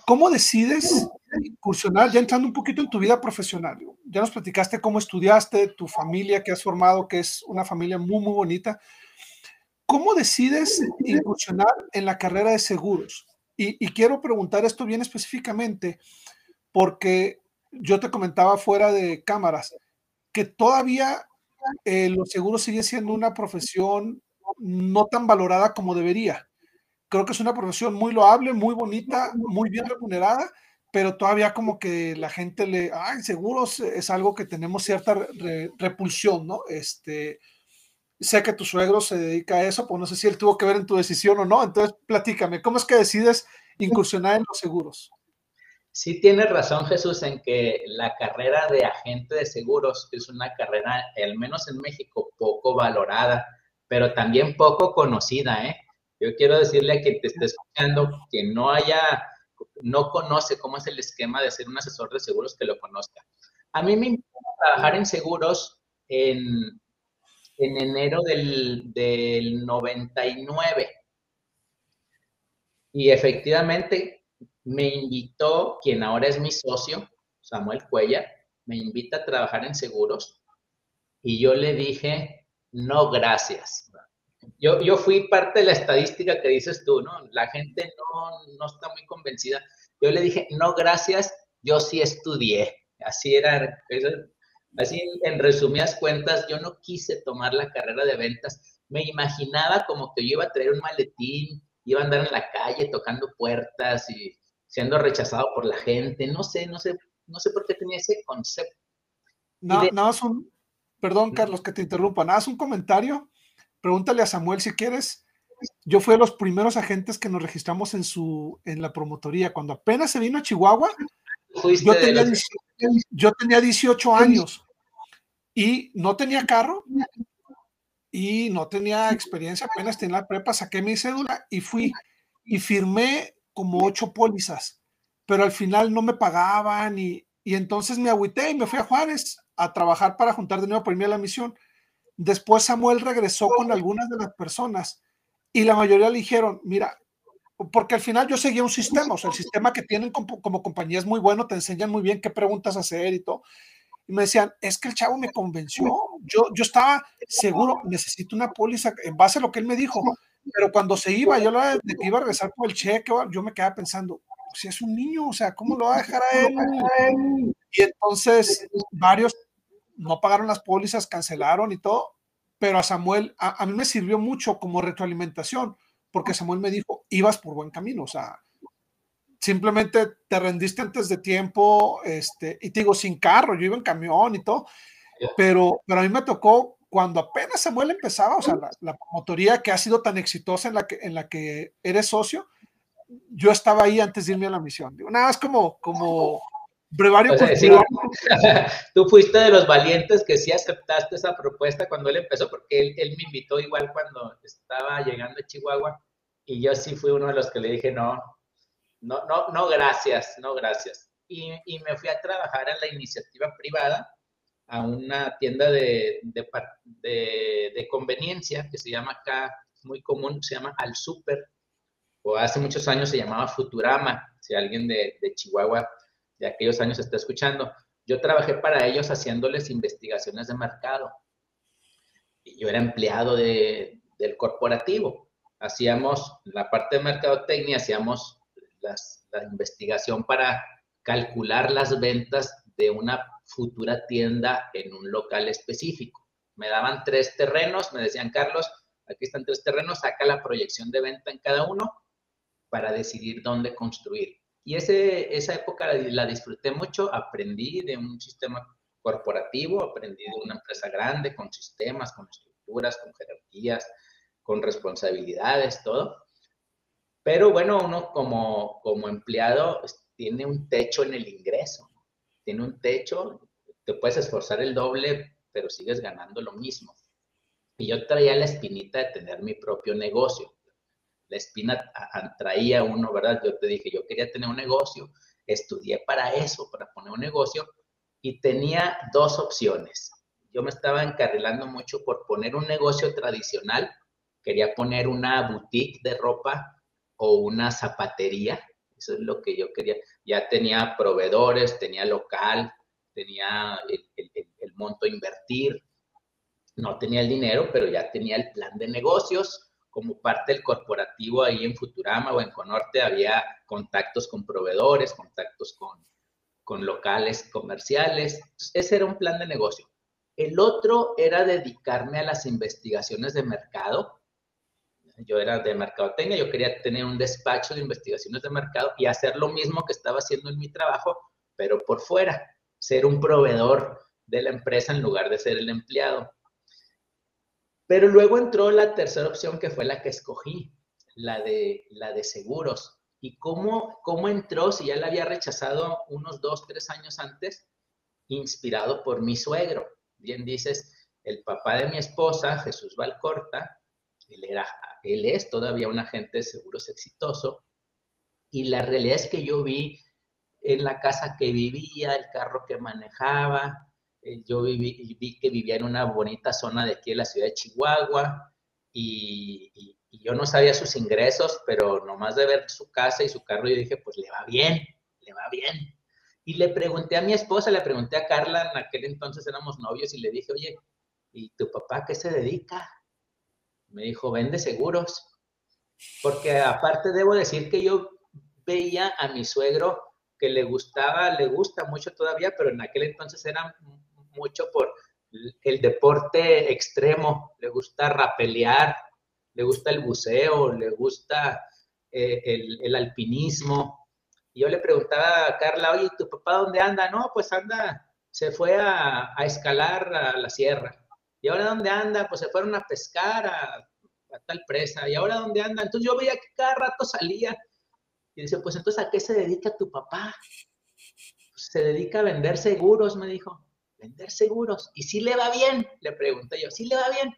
Speaker 2: ¿cómo decides incursionar, ya entrando un poquito en tu vida profesional? Ya nos platicaste cómo estudiaste, tu familia que has formado, que es una familia muy, muy bonita. ¿Cómo decides incursionar en la carrera de seguros? Y, quiero preguntar esto bien específicamente porque yo te comentaba fuera de cámaras que todavía eh, los seguros sigue siendo una profesión no tan valorada como debería. Creo que es una profesión muy loable, muy bonita, muy bien remunerada, pero todavía como que la gente le, ay, seguros es algo que tenemos cierta repulsión, ¿no? Este, sé que tu suegro se dedica a eso, pues no sé si él tuvo que ver en tu decisión o no. Entonces, platícame, ¿cómo es que decides incursionar en los seguros?
Speaker 1: Sí tienes razón, Jesús, en que la carrera de agente de seguros es una carrera, al menos en México, poco valorada, pero también poco conocida, ¿eh? Yo quiero decirle a quien te esté escuchando que no haya, no conoce cómo es el esquema de ser un asesor de seguros que lo conozca. A mí me interesa trabajar en seguros en, en enero del, del 99. Y efectivamente me invitó, quien ahora es mi socio, Samuel Cuellar, me invita a trabajar en seguros y yo le dije, no, gracias. Yo, yo fui parte de la estadística que dices tú, ¿no? La gente no, no está muy convencida. Yo le dije, no, gracias, yo sí estudié. Así era, Así, en resumidas cuentas, yo no quise tomar la carrera de ventas. Me imaginaba como que yo iba a traer un maletín, iba a andar en la calle tocando puertas y siendo rechazado por la gente. No sé, no sé, no sé por qué tenía ese concepto.
Speaker 2: No, nada más un, perdón, Carlos, que te interrumpa, nada más un comentario. Pregúntale a Samuel si quieres. Yo fui de los primeros agentes que nos registramos en su, en la promotoría. Cuando apenas se vino a Chihuahua, yo tenía, yo tenía 18 años y no tenía carro y no tenía experiencia, apenas tenía la prepa, saqué mi cédula y fui y firmé como ocho pólizas, pero al final no me pagaban y, y entonces me agüité y me fui a Juárez a trabajar para juntar dinero para irme a la misión. Después Samuel regresó con algunas de las personas y la mayoría le dijeron, mira, porque al final yo seguía un sistema, o sea, el sistema que tienen como, como compañía es muy bueno, te enseñan muy bien qué preguntas hacer y todo y me decían, es que el chavo me convenció, yo, yo estaba seguro, necesito una póliza en base a lo que él me dijo, pero cuando se iba, yo lo de que iba a regresar por el cheque, yo me quedaba pensando, si es un niño, o sea, ¿cómo lo va a dejar a él? Y entonces varios no pagaron las pólizas, cancelaron y todo, pero a Samuel, a, a mí me sirvió mucho como retroalimentación, porque Samuel me dijo, ibas por buen camino, o sea, simplemente te rendiste antes de tiempo, este, y te digo, sin carro, yo iba en camión y todo, pero, pero a mí me tocó cuando apenas Samuel empezaba, o sea, la, la motoría que ha sido tan exitosa en la que, en la que eres socio, yo estaba ahí antes de irme a la misión. Digo, nada, es como, como brevario. O sea, sí,
Speaker 1: tú fuiste de los valientes que sí aceptaste esa propuesta cuando él empezó, porque él, él me invitó igual cuando estaba llegando a Chihuahua, y yo sí fui uno de los que le dije, no, no, no, no, gracias, no, gracias. Y, y, me fui a trabajar en la iniciativa privada a una tienda de, de, de, de conveniencia que se llama acá, muy común, se llama Al Super, o hace muchos años se llamaba Futurama, si alguien de Chihuahua de aquellos años está escuchando. Yo trabajé para ellos haciéndoles investigaciones de mercado. Y yo era empleado de, del corporativo. Hacíamos la parte de mercadotecnia, hacíamos la investigación para calcular las ventas de una futura tienda en un local específico. Me daban tres terrenos, me decían, Carlos, aquí están tres terrenos, saca la proyección de venta en cada uno para decidir dónde construir. Y ese, esa época la disfruté mucho, aprendí de un sistema corporativo, aprendí de una empresa grande, con sistemas, con estructuras, con jerarquías, con responsabilidades, todo. Pero bueno, uno como, como empleado pues, tiene un techo en el ingreso, tiene un techo, te puedes esforzar el doble, pero sigues ganando lo mismo. Y yo traía la espinita de tener mi propio negocio. La espina traía uno, ¿verdad? Yo te dije, yo quería tener un negocio, estudié para eso, para poner un negocio, y tenía dos opciones. Yo me estaba encarrilando mucho por poner un negocio tradicional, quería poner una boutique de ropa o una zapatería. Eso es lo que yo quería. Ya tenía proveedores, tenía local, tenía el, monto a invertir. No tenía el dinero, pero ya tenía el plan de negocios. Como parte del corporativo ahí en Futurama o en Conorte había contactos con proveedores, contactos con, con locales comerciales. Ese era un plan de negocio. El otro era dedicarme a las investigaciones de mercado, yo era de mercadotecnia, yo quería tener un despacho de investigaciones de mercado y hacer lo mismo que estaba haciendo en mi trabajo, pero por fuera, ser un proveedor de la empresa en lugar de ser el empleado. Pero luego entró la tercera opción que fue la que escogí, la de, la de seguros. ¿Y cómo, cómo entró si ya la había rechazado unos dos, tres años antes? Inspirado por mi suegro. Bien dices, el papá de mi esposa, Jesús Valcorta, él, era, él es todavía un agente de seguros exitoso. Y la realidad es que yo vi en la casa que vivía, el carro que manejaba, yo vi, vi, que vivía en una bonita zona de aquí de la ciudad de Chihuahua y, y, yo no sabía sus ingresos, pero nomás de ver su casa y su carro, yo dije, pues le va bien, le va bien. Y le pregunté a mi esposa, le pregunté a Carla, en aquel entonces éramos novios, y le dije, oye, ¿y tu papá qué se dedica? Me dijo, vende seguros. Porque aparte debo decir que yo veía a mi suegro que le gustaba, le gusta mucho todavía, pero en aquel entonces era mucho por el deporte extremo, le gusta rapelear, le gusta el buceo, le gusta eh, el, alpinismo. Yo le preguntaba a Carla, oye, ¿tu papá dónde anda? No, pues anda, se fue a, a escalar a la sierra. ¿Y ahora dónde anda? Pues se fueron a pescar a, a tal presa. ¿Y ahora dónde anda? Entonces yo veía que cada rato salía y dice, pues entonces, ¿a qué se dedica tu papá? Pues, se dedica a vender seguros, me dijo. Vender seguros. ¿Y si le va bien? Le pregunté yo, ¿sí le va bien?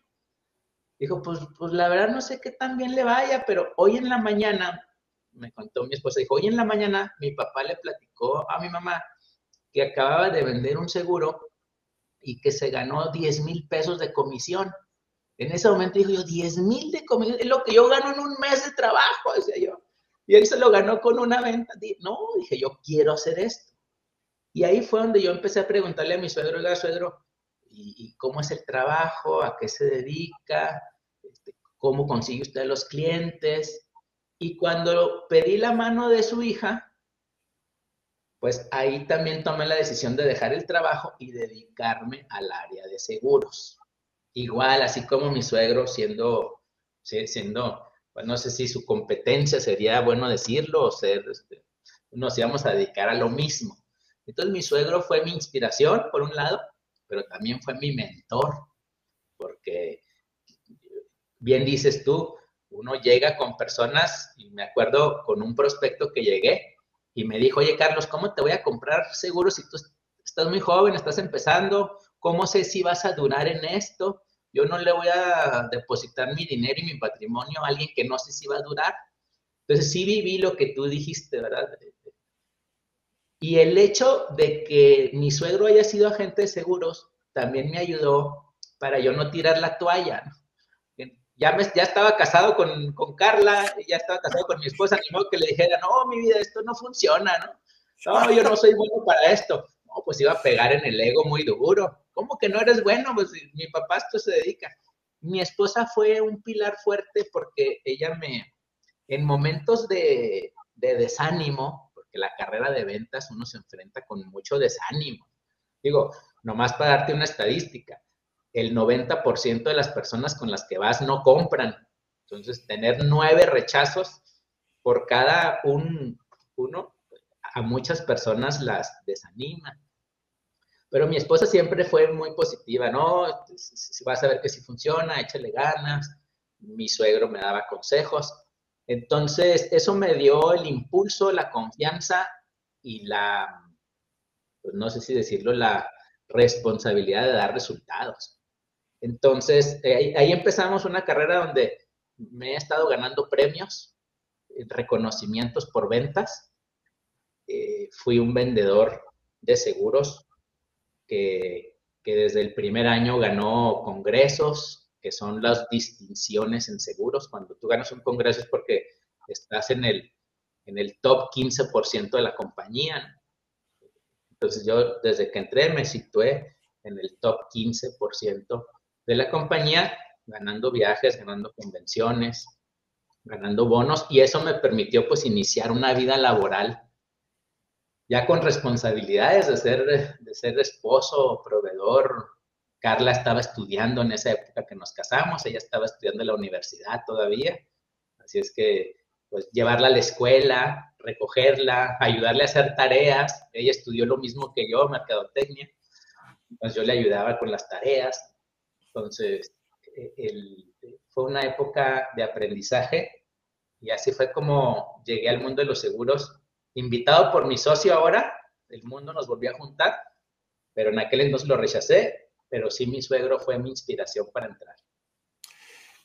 Speaker 1: Dijo, pues, pues la verdad no sé qué tan bien le vaya, pero hoy en la mañana, me contó mi esposa, dijo, hoy en la mañana mi papá le platicó a mi mamá que acababa de vender un seguro y que se ganó 10 mil pesos de comisión. En ese momento dijo yo, 10 mil de comisión, es lo que yo gano en un mes de trabajo, decía yo. Y él se lo ganó con una venta. No, dije, yo quiero hacer esto. Y ahí fue donde yo empecé a preguntarle a mi suegro, oiga, suegro, ¿y, cómo es el trabajo? ¿A qué se dedica? Este, ¿Cómo consigue usted los clientes? Y cuando pedí la mano de su hija, pues ahí también tomé la decisión de dejar el trabajo y dedicarme al área de seguros. Igual, así como mi suegro siendo, siendo pues no sé si su competencia sería bueno decirlo o ser, este, nos íbamos a dedicar a lo mismo. Entonces mi suegro fue mi inspiración, por un lado, pero también fue mi mentor, porque bien dices tú, uno llega con personas, y me acuerdo con un prospecto que llegué y me dijo, oye Carlos, ¿cómo te voy a comprar seguro si tú estás muy joven, estás empezando? ¿Cómo sé si vas a durar en esto? Yo no le voy a depositar mi dinero y mi patrimonio a alguien que no sé si va a durar. Entonces sí viví lo que tú dijiste, ¿verdad? Y el hecho de que mi suegro haya sido agente de seguros también me ayudó para yo no tirar la toalla. Ya, me, ya estaba casado con, con, Carla, ya estaba casado con mi esposa, ni modo que le dijera, no, mi vida, esto no funciona, ¿no? No, yo no soy bueno para esto. No, pues iba a pegar en el ego muy duro. ¿Cómo que no eres bueno? Pues mi papá esto se dedica. Mi esposa fue un pilar fuerte porque ella me, en momentos de, desánimo, porque la carrera de ventas uno se enfrenta con mucho desánimo. Digo, nomás para darte una estadística, el 90% de las personas con las que vas no compran. Entonces, tener nueve rechazos por cada un, uno, a muchas personas las desanima. Pero mi esposa siempre fue muy positiva, ¿no? Vas a ver que si funciona, échale ganas. Mi suegro me daba consejos. Entonces, eso me dio el impulso, la confianza y la, pues no sé si decirlo, la responsabilidad de dar resultados. Entonces, eh, ahí empezamos una carrera donde me he estado ganando premios, reconocimientos por ventas. Eh, fui un vendedor de seguros que, desde el primer año ganó congresos, que son las distinciones en seguros. Cuando tú ganas un congreso es porque estás en el, en el top 15% de la compañía. Entonces yo desde que entré me situé en el top 15% de la compañía, ganando viajes, ganando convenciones, ganando bonos y eso me permitió pues iniciar una vida laboral ya con responsabilidades de ser, de ser esposo, proveedor. Carla estaba estudiando en esa época que nos casamos, ella estaba estudiando en la universidad todavía, así es que pues llevarla a la escuela, recogerla, ayudarle a hacer tareas, ella estudió lo mismo que yo, mercadotecnia, entonces yo le ayudaba con las tareas, entonces fue una época de aprendizaje y así fue como llegué al mundo de los seguros, invitado por mi socio ahora, el mundo nos volvió a juntar, pero en aquel entonces lo rechacé, pero sí mi suegro fue mi inspiración para entrar.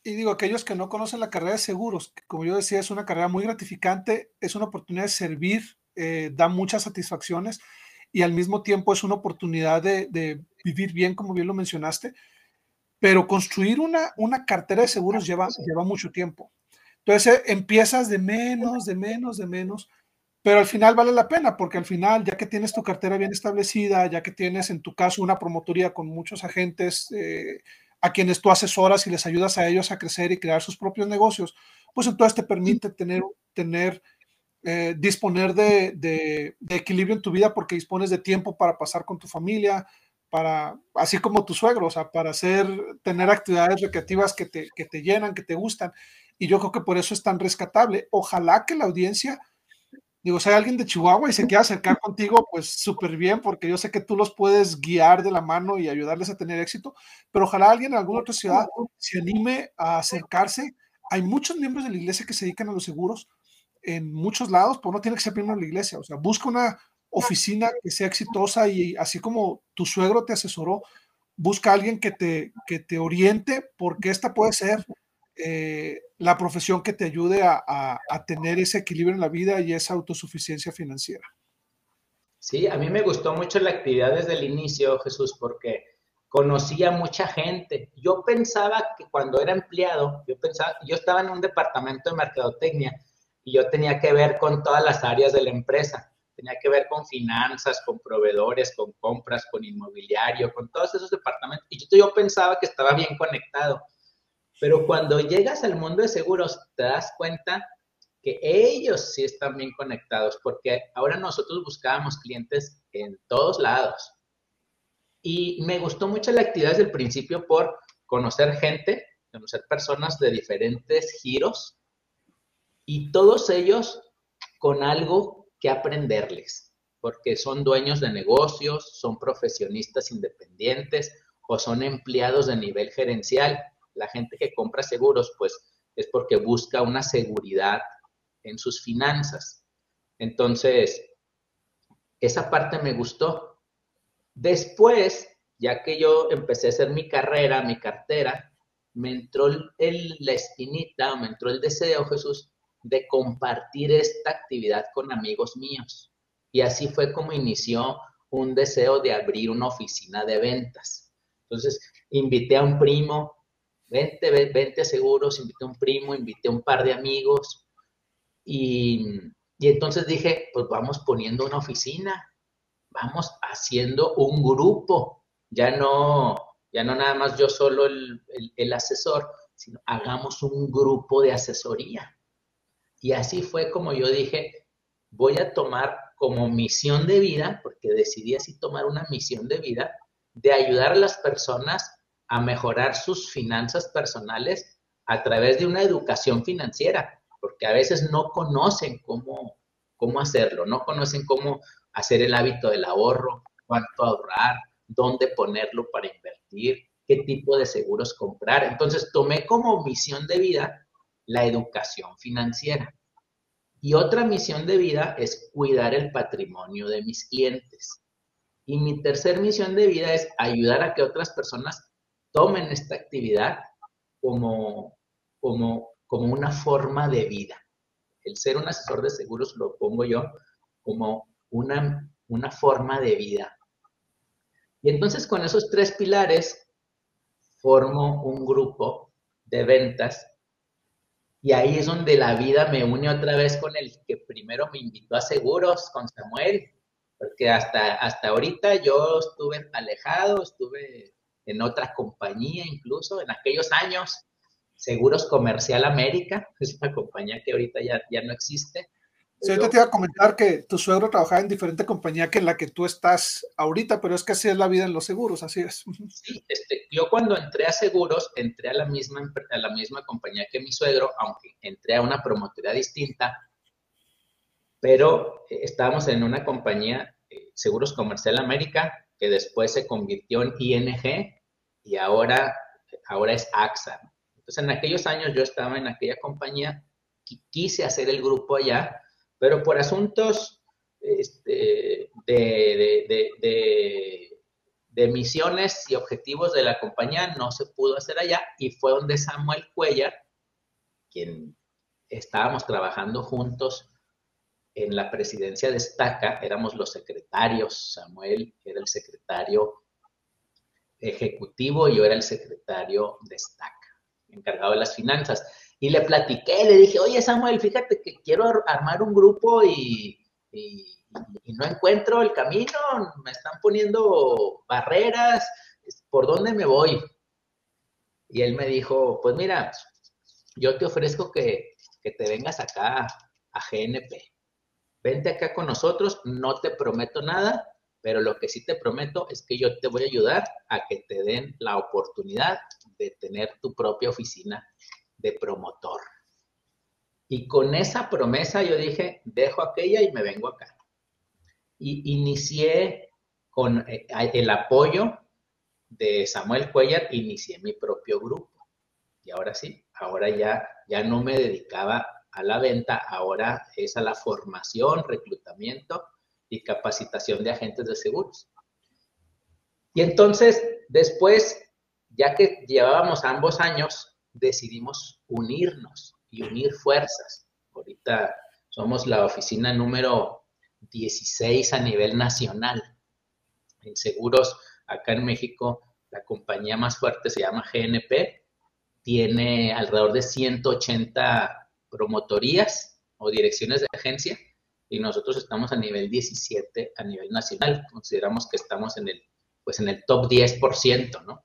Speaker 2: Y digo, aquellos que no conocen la carrera de seguros, como yo decía, es una carrera muy gratificante, es una oportunidad de servir, eh, da muchas satisfacciones y al mismo tiempo es una oportunidad de, vivir bien, como bien lo mencionaste, pero construir una, una cartera de seguros lleva, lleva mucho tiempo. Entonces eh, empiezas de menos, de menos, de menos, pero al final vale la pena, porque al final, ya que tienes tu cartera bien establecida, ya que tienes en tu caso una promotoría con muchos agentes eh, a quienes tú asesoras y les ayudas a ellos a crecer y crear sus propios negocios, pues entonces te permite tener, tener eh, disponer de, de, equilibrio en tu vida porque dispones de tiempo para pasar con tu familia, para, así como tu suegro, o sea, para hacer, tener actividades recreativas que te, que te llenan, que te gustan. Y yo creo que por eso es tan rescatable. Ojalá que la audiencia Digo, si hay alguien de Chihuahua y se quiere acercar contigo, pues súper bien, porque yo sé que tú los puedes guiar de la mano y ayudarles a tener éxito, pero ojalá alguien en alguna otra ciudad se anime a acercarse. Hay muchos miembros de la iglesia que se dedican a los seguros en muchos lados, pero no tiene que ser primero la iglesia, o sea, busca una oficina que sea exitosa y así como tu suegro te asesoró, busca a alguien que te, que te oriente, porque esta puede ser eh, la profesión que te ayude a, tener ese equilibrio en la vida y esa autosuficiencia financiera.
Speaker 1: Sí, a mí me gustó mucho la actividad desde el inicio, Jesús, porque conocía mucha gente. Yo pensaba que cuando era empleado, yo pensaba, yo estaba en un departamento de mercadotecnia y yo tenía que ver con todas las áreas de la empresa. Tenía que ver con finanzas, con proveedores, con compras, con inmobiliario, con todos esos departamentos. Y yo pensaba que estaba bien conectado. Pero cuando llegas al mundo de seguros, te das cuenta que ellos sí están bien conectados, porque ahora nosotros buscábamos clientes en todos lados. Y me gustó mucho la actividad desde el principio por conocer gente, conocer personas de diferentes giros y todos ellos con algo que aprenderles, porque son dueños de negocios, son profesionistas independientes o son empleados de nivel gerencial la gente que compra seguros, pues es porque busca una seguridad en sus finanzas. Entonces, esa parte me gustó. Después, ya que yo empecé a hacer mi carrera, mi cartera, me entró el, la espinita, me entró el deseo, Jesús, de compartir esta actividad con amigos míos. Y así fue como inició un deseo de abrir una oficina de ventas. Entonces, invité a un primo, vente, vente seguros, invité a un primo, invité a un par de amigos y, entonces dije, pues vamos poniendo una oficina, vamos haciendo un grupo, ya no, ya no nada más yo solo el, el, asesor, sino hagamos un grupo de asesoría. Y así fue como yo dije, voy a tomar como misión de vida, porque decidí así tomar una misión de vida, de ayudar a las personas a mejorar sus finanzas personales a través de una educación financiera, porque a veces no conocen cómo, cómo hacerlo, no conocen cómo hacer el hábito del ahorro, cuánto ahorrar, dónde ponerlo para invertir, qué tipo de seguros comprar. Entonces tomé como misión de vida la educación financiera. Y otra misión de vida es cuidar el patrimonio de mis clientes. Y mi tercer misión de vida es ayudar a que otras personas tomen esta actividad como, como, como una forma de vida. El ser un asesor de seguros lo pongo yo como una, una forma de vida. Y entonces con esos tres pilares formo un grupo de ventas y ahí es donde la vida me une otra vez con el que primero me invitó a seguros, con Samuel, porque hasta, hasta ahorita yo estuve alejado, estuve en otra compañía incluso, en aquellos años, Seguros Comercial América, es una compañía que ahorita ya, ya no existe.
Speaker 2: Sí, ahorita te iba a comentar que tu suegro trabajaba en diferente compañía que en la que tú estás ahorita, pero es que así es la vida en los seguros, así es.
Speaker 1: Sí, este, yo cuando entré a seguros, entré a la, misma, a la misma compañía que mi suegro, aunque entré a una promotoría distinta, pero eh, estábamos en una compañía, eh, Seguros Comercial América, que después se convirtió en ING y ahora ahora es AXA. Entonces, en aquellos años yo estaba en aquella compañía, quise hacer el grupo allá, pero por asuntos este, de, de, misiones y objetivos de la compañía no se pudo hacer allá y fue donde Samuel Cuellar, quien estábamos trabajando juntos en la presidencia de Estaca, éramos los secretarios, Samuel era el secretario ejecutivo y yo era el secretario de Estaca, encargado de las finanzas. Y le platiqué, le dije, oye Samuel, fíjate que quiero armar un grupo y, no encuentro el camino, me están poniendo barreras, ¿por dónde me voy? Y él me dijo, pues mira, yo te ofrezco que, que te vengas acá a GNP vente acá con nosotros, no te prometo nada, pero lo que sí te prometo es que yo te voy a ayudar a que te den la oportunidad de tener tu propia oficina de promotor. Y con esa promesa yo dije, dejo aquella y me vengo acá. Y inicié con eh, el apoyo de Samuel Cuellar, inicié mi propio grupo. Y ahora sí, ahora ya, ya no me dedicaba a la venta, ahora es a la formación, reclutamiento y capacitación de agentes de seguros. Y entonces, después, ya que llevábamos ambos años, decidimos unirnos y unir fuerzas. Ahorita somos la oficina número 16 a nivel nacional. En seguros, acá en México, la compañía más fuerte se llama GNP, tiene alrededor de 180 promotorías o direcciones de agencia y nosotros estamos a nivel 17 a nivel nacional. Consideramos que estamos en el, pues en el top 10%, ¿no?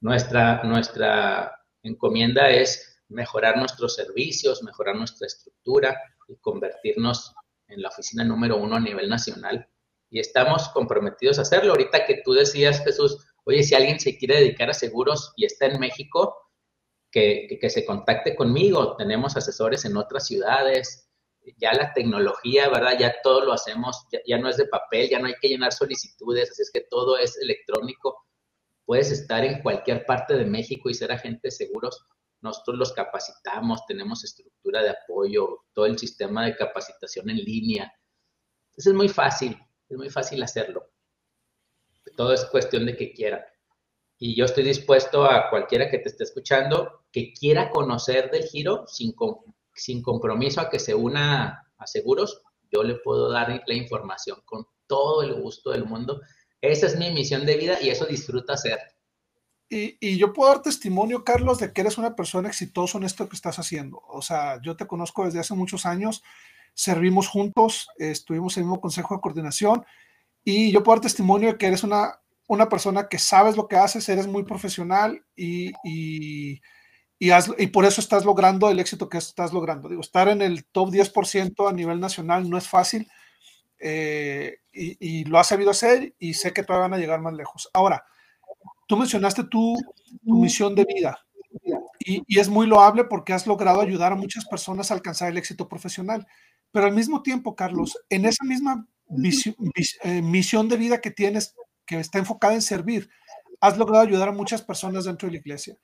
Speaker 1: Nuestra, nuestra encomienda es mejorar nuestros servicios, mejorar nuestra estructura y convertirnos en la oficina número uno a nivel nacional. Y estamos comprometidos a hacerlo. Ahorita que tú decías, Jesús, oye, si alguien se quiere dedicar a seguros y está en México, que, se contacte conmigo. Tenemos asesores en otras ciudades. Ya la tecnología, ¿verdad? Ya todo lo hacemos, ya, no es de papel, ya no hay que llenar solicitudes, así es que todo es electrónico. Puedes estar en cualquier parte de México y ser agente de seguros. Nosotros los capacitamos, tenemos estructura de apoyo, todo el sistema de capacitación en línea. Entonces es muy fácil, es muy fácil hacerlo. Todo es cuestión de que quiera y yo estoy dispuesto a cualquiera que te esté escuchando que quiera conocer del giro sin, sin compromiso a que se una a seguros, yo le puedo dar la información con todo el gusto del mundo. Esa es mi misión de vida y eso disfruta hacer.
Speaker 2: Y, y, yo puedo dar testimonio, Carlos, de que eres una persona exitosa en esto que estás haciendo. O sea, yo te conozco desde hace muchos años, servimos juntos, estuvimos en el mismo consejo de coordinación y yo puedo dar testimonio de que eres una una persona que sabes lo que haces, eres muy profesional y, y, y, por eso estás logrando el éxito que estás logrando. Digo, estar en el top 10% a nivel nacional no es fácil eh, y, lo has sabido hacer y sé que todavía van a llegar más lejos. Ahora, tú mencionaste tu, tu misión de vida y, es muy loable porque has logrado ayudar a muchas personas a alcanzar el éxito profesional. Pero al mismo tiempo, Carlos, en esa misma eh, misión de vida que tienes, que está enfocada en servir, has logrado ayudar a muchas personas dentro de la iglesia.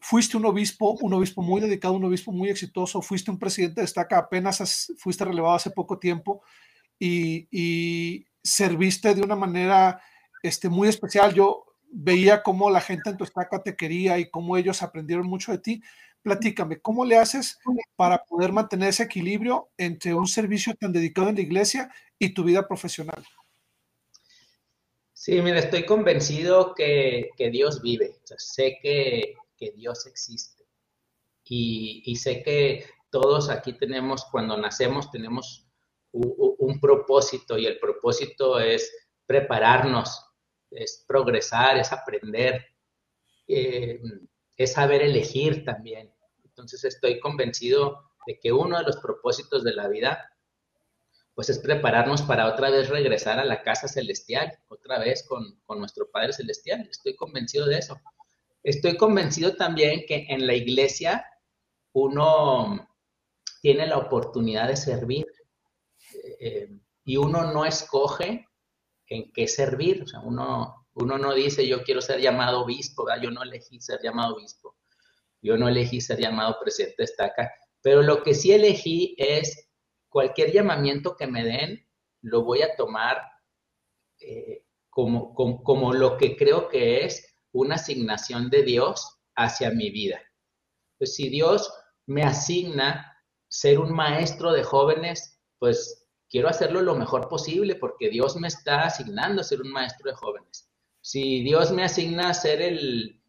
Speaker 2: Fuiste un obispo, un obispo muy dedicado, un obispo muy exitoso, fuiste un presidente de estaca, apenas fuiste relevado hace poco tiempo y, serviste de una manera este, muy especial. Yo veía cómo la gente en tu estaca te quería y cómo ellos aprendieron mucho de ti. Platícame, ¿cómo le haces para poder mantener ese equilibrio entre un servicio tan dedicado en la iglesia y tu vida profesional?
Speaker 1: Sí, mira, estoy convencido que, Dios vive. sé que, Dios existe. Y, sé que todos aquí tenemos, cuando nacemos, tenemos un, propósito y el propósito es prepararnos, es progresar, es aprender, eh, es saber elegir también. Entonces estoy convencido de que uno de los propósitos de la vida pues es prepararnos para otra vez regresar a la casa celestial, otra vez con, nuestro Padre Celestial. Estoy convencido de eso. Estoy convencido también que en la iglesia uno tiene la oportunidad de servir eh, y uno no escoge en qué servir. O sea, uno, Uno no dice yo quiero ser llamado obispo, yo no elegí ser llamado obispo, yo no elegí ser llamado presidente de estaca, pero lo que sí elegí es cualquier llamamiento que me den, lo voy a tomar eh, como, como, lo que creo que es una asignación de Dios hacia mi vida. Pues si Dios me asigna ser un maestro de jóvenes, pues quiero hacerlo lo mejor posible porque Dios me está asignando ser un maestro de jóvenes. Si Dios me asigna ser el,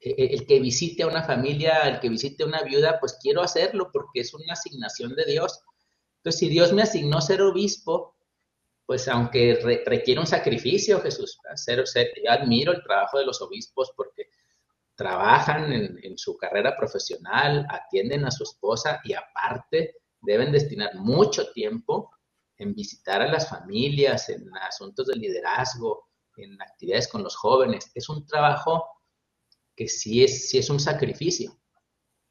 Speaker 1: el que visite a una familia, el que visite a una viuda, pues quiero hacerlo porque es una asignación de Dios. Entonces, si Dios me asignó ser obispo, pues aunque requiere un sacrificio, Jesús, hacer, yo admiro el trabajo de los obispos porque trabajan en, su carrera profesional, atienden a su esposa y aparte deben destinar mucho tiempo en visitar a las familias, en asuntos de liderazgo, en actividades con los jóvenes. Es un trabajo que sí es, sí es un sacrificio,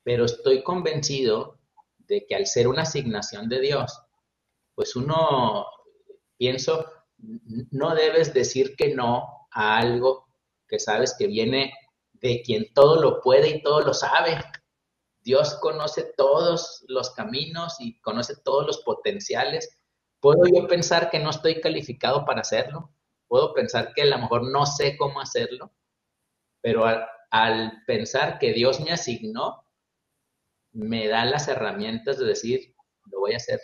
Speaker 1: pero estoy convencido de que al ser una asignación de Dios, pues uno pienso, no debes decir que no a algo que sabes que viene de quien todo lo puede y todo lo sabe. Dios conoce todos los caminos y conoce todos los potenciales. ¿Puedo yo pensar que no estoy calificado para hacerlo? ¿Puedo pensar que a lo mejor no sé cómo hacerlo? Pero al, al pensar que Dios me asignó, me da las herramientas de decir, lo voy a hacer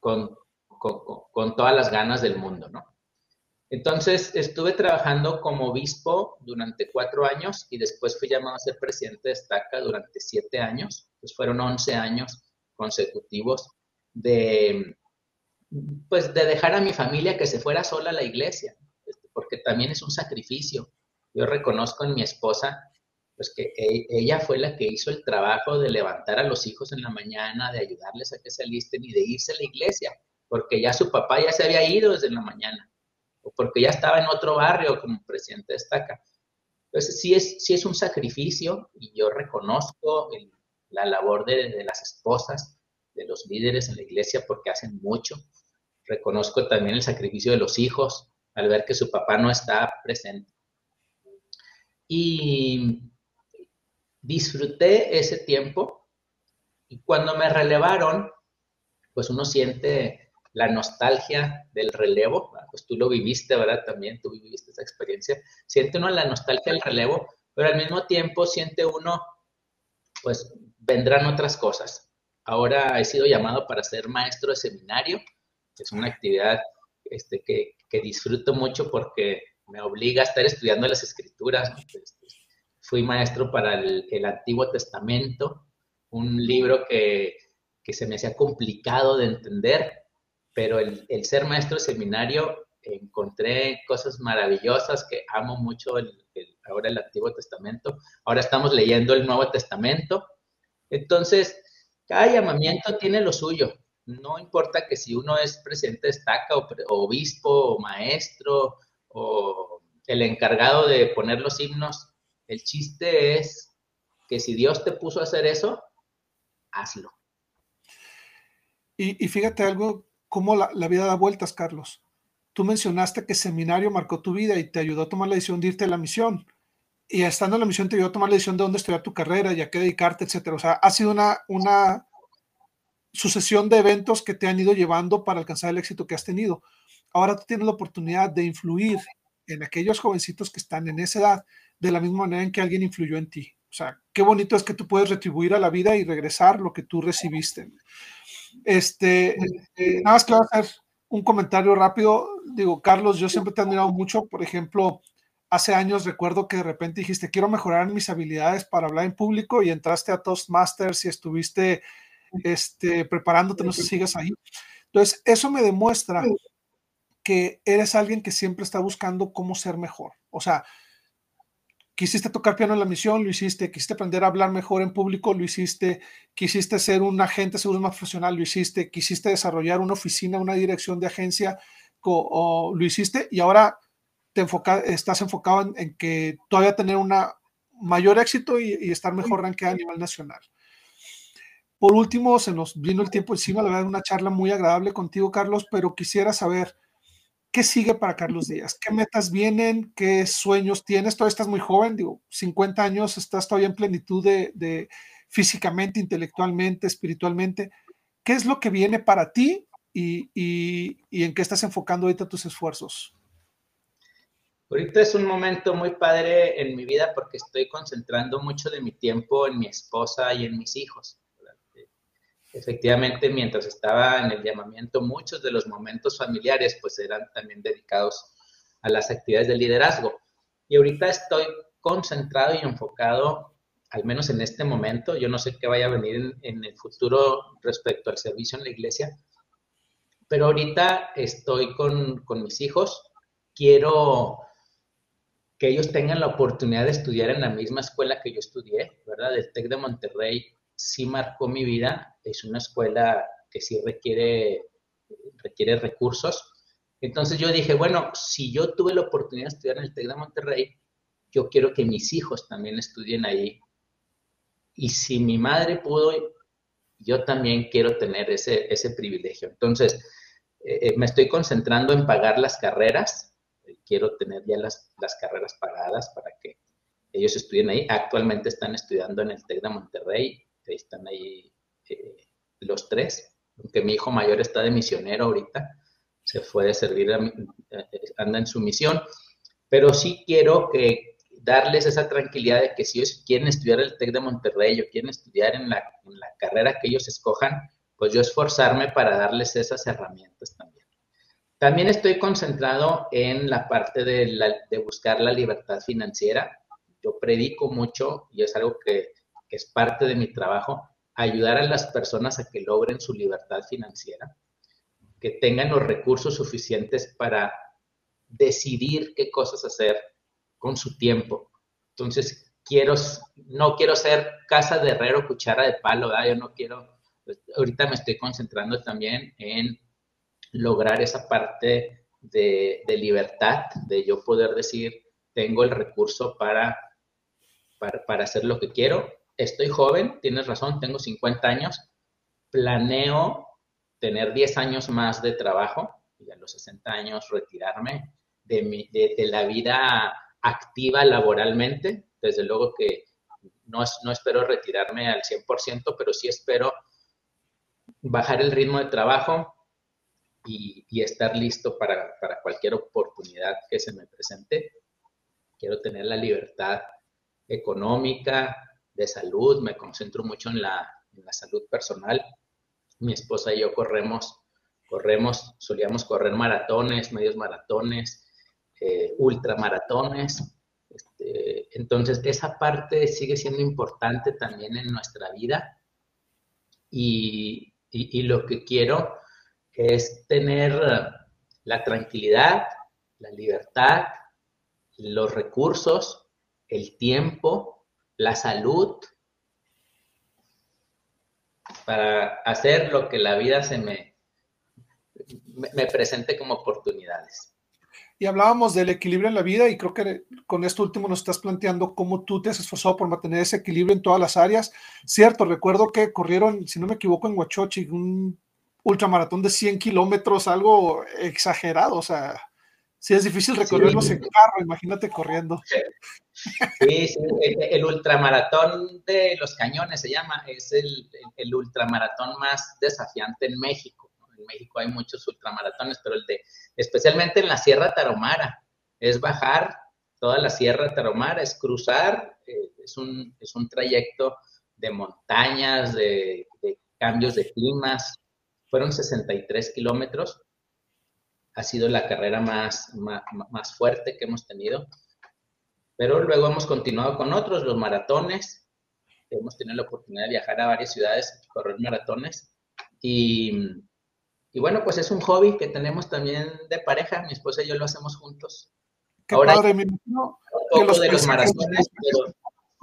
Speaker 1: con con, todas las ganas del mundo, ¿no? Entonces estuve trabajando como obispo durante cuatro años y después fui llamado a ser presidente de Estaca durante siete años. Pues fueron once años consecutivos de, pues de dejar a mi familia que se fuera sola a la iglesia, este, porque también es un sacrificio. Yo reconozco en mi esposa, pues que e, ella fue la que hizo el trabajo de levantar a los hijos en la mañana, de ayudarles a que se alisten y de irse a la iglesia porque ya su papá ya se había ido desde la mañana, o porque ya estaba en otro barrio como presidente de estaca. Entonces, sí es, sí es un sacrificio y yo reconozco la labor de, de las esposas, de los líderes en la iglesia, porque hacen mucho. Reconozco también el sacrificio de los hijos al ver que su papá no está presente. Y disfruté ese tiempo y cuando me relevaron, pues uno siente la nostalgia del relevo, pues tú lo viviste, ¿verdad? También tú viviste esa experiencia. Siente uno la nostalgia del relevo, pero al mismo tiempo siente uno, pues vendrán otras cosas. Ahora he sido llamado para ser maestro de seminario, es una actividad este, que, disfruto mucho porque me obliga a estar estudiando las escrituras. Este, fui maestro para el, Antiguo Testamento, un libro que, que se me hacía complicado de entender, pero el, ser maestro de seminario encontré cosas maravillosas que amo mucho ahora el Antiguo Testamento. Ahora estamos leyendo el Nuevo Testamento. Entonces, cada llamamiento tiene lo suyo. No importa que si uno es presidente de estaca o, obispo o maestro o el encargado de poner los himnos, el chiste es que si Dios te puso a hacer eso, hazlo.
Speaker 2: Y, fíjate algo cómo la, vida da vueltas, Carlos. Tú mencionaste que seminario marcó tu vida y te ayudó a tomar la decisión de irte a la misión. Y estando en la misión te ayudó a tomar la decisión de dónde estudiar tu carrera y a qué dedicarte, etcétera. O sea, ha sido una, una sucesión de eventos que te han ido llevando para alcanzar el éxito que has tenido. Ahora tú tienes la oportunidad de influir en aquellos jovencitos que están en esa edad de la misma manera en que alguien influyó en ti. O sea, qué bonito es que tú puedes retribuir a la vida y regresar lo que tú recibiste. Este, eh, nada más que hacer un comentario rápido. Digo, Carlos, yo siempre te he admirado mucho. Por ejemplo, hace años recuerdo que de repente dijiste, quiero mejorar mis habilidades para hablar en público y entraste a Toastmasters y estuviste este, preparándote, no sé si sigues ahí. Entonces, eso me demuestra que eres alguien que siempre está buscando cómo ser mejor. O sea, quisiste tocar piano en la misión, lo hiciste, quisiste aprender a hablar mejor en público, lo hiciste, quisiste ser un agente seguro más profesional, lo hiciste, quisiste desarrollar una oficina, una dirección de agencia, o, lo hiciste y ahora te enfoca, estás enfocado en, que todavía tener una mayor éxito y, estar mejor rankeado a nivel nacional. Por último, se nos vino el tiempo encima, la verdad, una charla muy agradable contigo, Carlos, pero quisiera saber, ¿qué sigue para Carlos Díaz? ¿Qué metas vienen? ¿Qué sueños tienes? Todavía estás muy joven, digo, 50 años, estás todavía en plenitud de, físicamente, intelectualmente, espiritualmente. ¿Qué es lo que viene para ti y, y en qué estás enfocando ahorita tus esfuerzos?
Speaker 1: Ahorita es un momento muy padre en mi vida porque estoy concentrando mucho de mi tiempo en mi esposa y en mis hijos. Efectivamente, mientras estaba en el llamamiento, muchos de los momentos familiares pues eran también dedicados a las actividades de liderazgo. Y ahorita estoy concentrado y enfocado, al menos en este momento, yo no sé qué vaya a venir en, el futuro respecto al servicio en la iglesia, pero ahorita estoy con, con mis hijos, quiero que ellos tengan la oportunidad de estudiar en la misma escuela que yo estudié, ¿verdad? El TEC de Monterrey sí marcó mi vida, es una escuela que sí requiere, requiere recursos. Entonces yo dije, bueno, si yo tuve la oportunidad de estudiar en el TEC de Monterrey, yo quiero que mis hijos también estudien ahí. Y si mi madre pudo, yo también quiero tener ese, ese privilegio. Entonces, eh, eh, me estoy concentrando en pagar las carreras. Quiero tener ya las, las carreras pagadas para que ellos estudien ahí. Actualmente están estudiando en el TEC de Monterrey están ahí eh, los tres, aunque mi hijo mayor está de misionero ahorita, se a servir, eh, anda en su misión, pero sí quiero que darles esa tranquilidad de que si ellos quieren estudiar el TEC de Monterrey o quieren estudiar en la, carrera que ellos escojan, pues yo esforzarme para darles esas herramientas también. También estoy concentrado en la parte de buscar la libertad financiera. Yo predico mucho y es algo que es parte de mi trabajo, ayudar a las personas a que logren su libertad financiera, que tengan los recursos suficientes para decidir qué cosas hacer con su tiempo. Entonces, quiero, no quiero ser casa de herrero, cuchara de palo, yo no quiero, pues, ahorita me estoy concentrando también en lograr esa parte de, libertad, de yo poder decir, tengo el recurso para, para, para hacer lo que quiero estoy joven, tienes razón, tengo 50 años, planeo tener 10 años más de trabajo y a los 60 años retirarme de, la vida activa laboralmente. Desde luego que no, espero retirarme al 100%, pero sí espero bajar el ritmo de trabajo y, estar listo para cualquier oportunidad que se me presente. Quiero tener la libertad económica, de salud, me concentro mucho en la, salud personal. Mi esposa y yo corremos, corremos, solíamos correr maratones, medios maratones, eh, ultramaratones. Este, entonces, esa parte sigue siendo importante también en nuestra vida. Y, y lo que quiero es tener la tranquilidad, la libertad, los recursos, el tiempo la salud, para hacer lo que la vida se me, me, presente como oportunidades.
Speaker 2: Y hablábamos del equilibrio en la vida y creo que con esto último nos estás planteando cómo tú te has esforzado por mantener ese equilibrio en todas las áreas. Cierto, recuerdo que corrieron, si no me equivoco, en Huachochi un ultramaratón de 100 kilómetros, algo exagerado, o sea, Sí, es difícil recorrerlos en carro, imagínate corriendo.
Speaker 1: Sí, sí, el, ultramaratón de los cañones se llama, es el, el, ultramaratón más desafiante en México. En México hay muchos ultramaratones, pero el de, especialmente en la Sierra Tarahumara, es bajar toda la Sierra Tarahumara, es cruzar, eh, es, un, es un trayecto de montañas, de, de cambios de climas. Fueron 63 kilómetros ha sido la carrera más, más, fuerte que hemos tenido. Pero luego hemos continuado con otros, los maratones. Hemos tenido la oportunidad de viajar a varias ciudades, correr maratones. Y, y bueno, pues es un hobby que tenemos también de pareja. Mi esposa y yo lo hacemos juntos.
Speaker 2: Qué Ahora, padre, mi un
Speaker 1: poco de los maratones, pero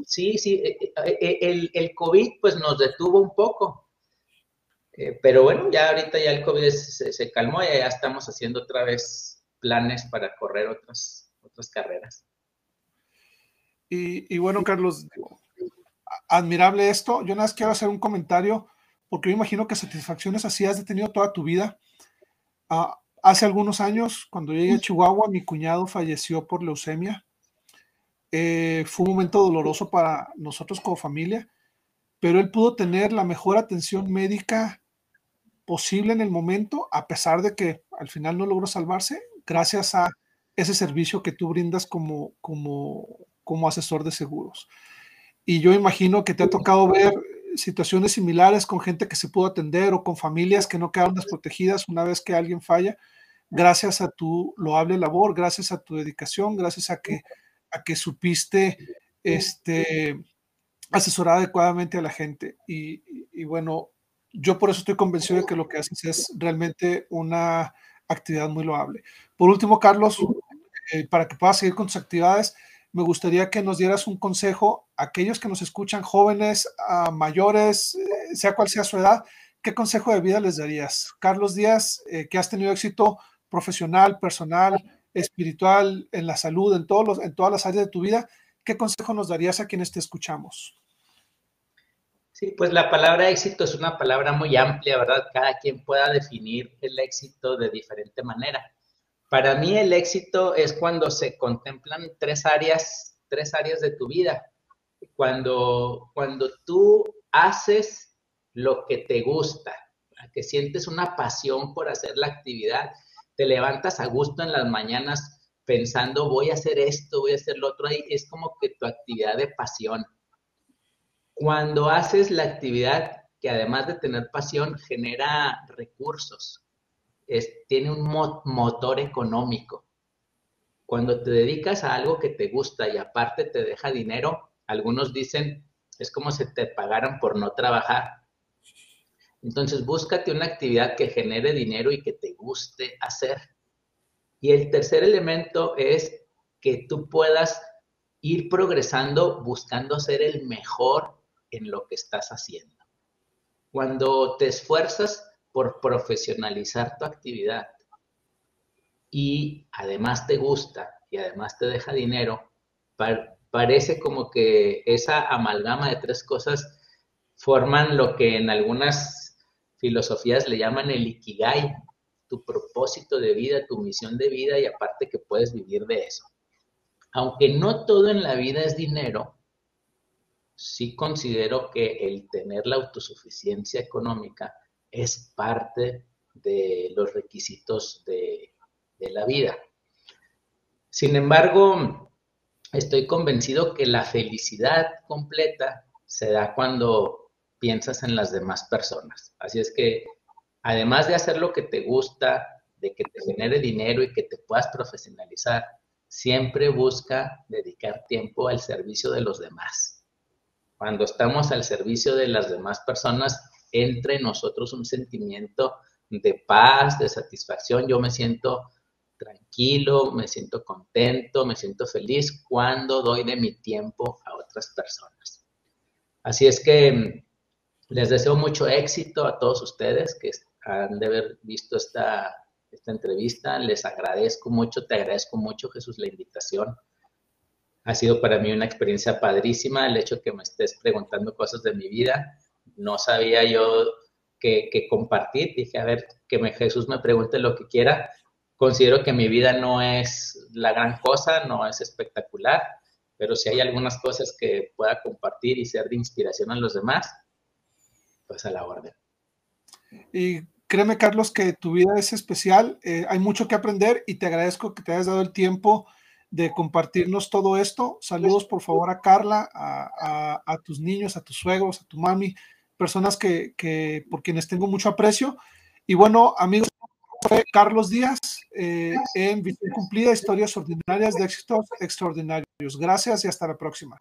Speaker 1: sí, sí, eh, eh, el, el COVID pues nos detuvo un poco, eh, pero bueno, ya ahorita ya el COVID se, calmó y ya estamos haciendo otra vez planes para correr otras, otras carreras.
Speaker 2: Y, bueno, Carlos, admirable esto. Yo nada más quiero hacer un comentario, porque yo imagino que satisfacciones así has tenido toda tu vida. Ah, hace algunos años, cuando llegué a Chihuahua, mi cuñado falleció por leucemia. Eh, fue un momento doloroso para nosotros como familia, pero él pudo tener la mejor atención médica posible en el momento, a pesar de que al final no logró salvarse, gracias a ese servicio que tú brindas como, como, como asesor de seguros. Y yo imagino que te ha tocado ver situaciones similares con gente que se pudo atender o con familias que no quedaron desprotegidas una vez que alguien falla, gracias a tu loable labor, gracias a tu dedicación, gracias a que, a que supiste este, asesorar adecuadamente a la gente. Y, bueno, yo por eso estoy convencido de que lo que haces es realmente una actividad muy loable. Por último, Carlos, eh, para que puedas seguir con tus actividades, me gustaría que nos dieras un consejo a aquellos que nos escuchan, jóvenes, mayores, eh, sea cual sea su edad, ¿qué consejo de vida les darías? Carlos Díaz, eh, que has tenido éxito profesional, personal, espiritual, en la salud, en, todos los, en todas las áreas de tu vida, ¿qué consejo nos darías a quienes te escuchamos?
Speaker 1: Sí, pues la palabra éxito es una palabra muy amplia, ¿verdad? Cada quien pueda definir el éxito de diferente manera. Para mí el éxito es cuando se contemplan tres áreas, tres áreas de tu vida. Cuando, cuando tú haces lo que te gusta, que sientes una pasión por hacer la actividad, te levantas a gusto en las mañanas pensando voy a hacer esto, voy a hacer lo otro, es como que tu actividad de pasión. Cuando haces la actividad que además de tener pasión genera recursos, tiene un motor económico. Cuando te dedicas a algo que te gusta y aparte te deja dinero, algunos dicen, es como si te pagaran por no trabajar. Entonces, búscate una actividad que genere dinero y que te guste hacer. Y el tercer elemento es que tú puedas ir progresando buscando ser el mejor en lo que estás haciendo. Cuando te esfuerzas por profesionalizar tu actividad y además te gusta y además te deja dinero, parece como que esa amalgama de tres cosas forman lo que en algunas filosofías le llaman el ikigai, tu propósito de vida, tu misión de vida y aparte que puedes vivir de eso. Aunque no todo en la vida es dinero, sí considero que el tener la autosuficiencia económica es parte de los requisitos de, la vida. Sin embargo, estoy convencido que la felicidad completa se da cuando piensas en las demás personas. Así es que, además de hacer lo que te gusta, de que te genere dinero y que te puedas profesionalizar, siempre busca dedicar tiempo al servicio de los demás. Cuando estamos al servicio de las demás personas, entre nosotros un sentimiento de paz, de satisfacción. Yo me siento tranquilo, me siento contento, me siento feliz cuando doy de mi tiempo a otras personas. Así es que mm, les deseo mucho éxito a todos ustedes que han de haber visto esta, esta entrevista. Les agradezco mucho, te agradezco mucho Jesús la invitación. Ha sido para mí una experiencia padrísima el hecho que me estés preguntando cosas de mi vida no sabía yo qué, compartir. Dije, a ver, que me, Jesús me pregunte lo que quiera. Considero que mi vida no es la gran cosa, no es espectacular, pero si hay algunas cosas que pueda compartir y ser de inspiración a los demás, pues a la orden.
Speaker 2: Y créeme, Carlos, que tu vida es especial, eh, hay mucho que aprender y te agradezco que te hayas dado el tiempo de compartirnos todo esto. Saludos, por favor, a Carla, a, a tus niños, a tus suegros, a tu mami, personas que, que, por quienes tengo mucho aprecio. Y bueno, amigos, Carlos Díaz eh, en Visión Cumplida, Historias Ordinarias de Éxitos Extraordinarios. Gracias y hasta la próxima.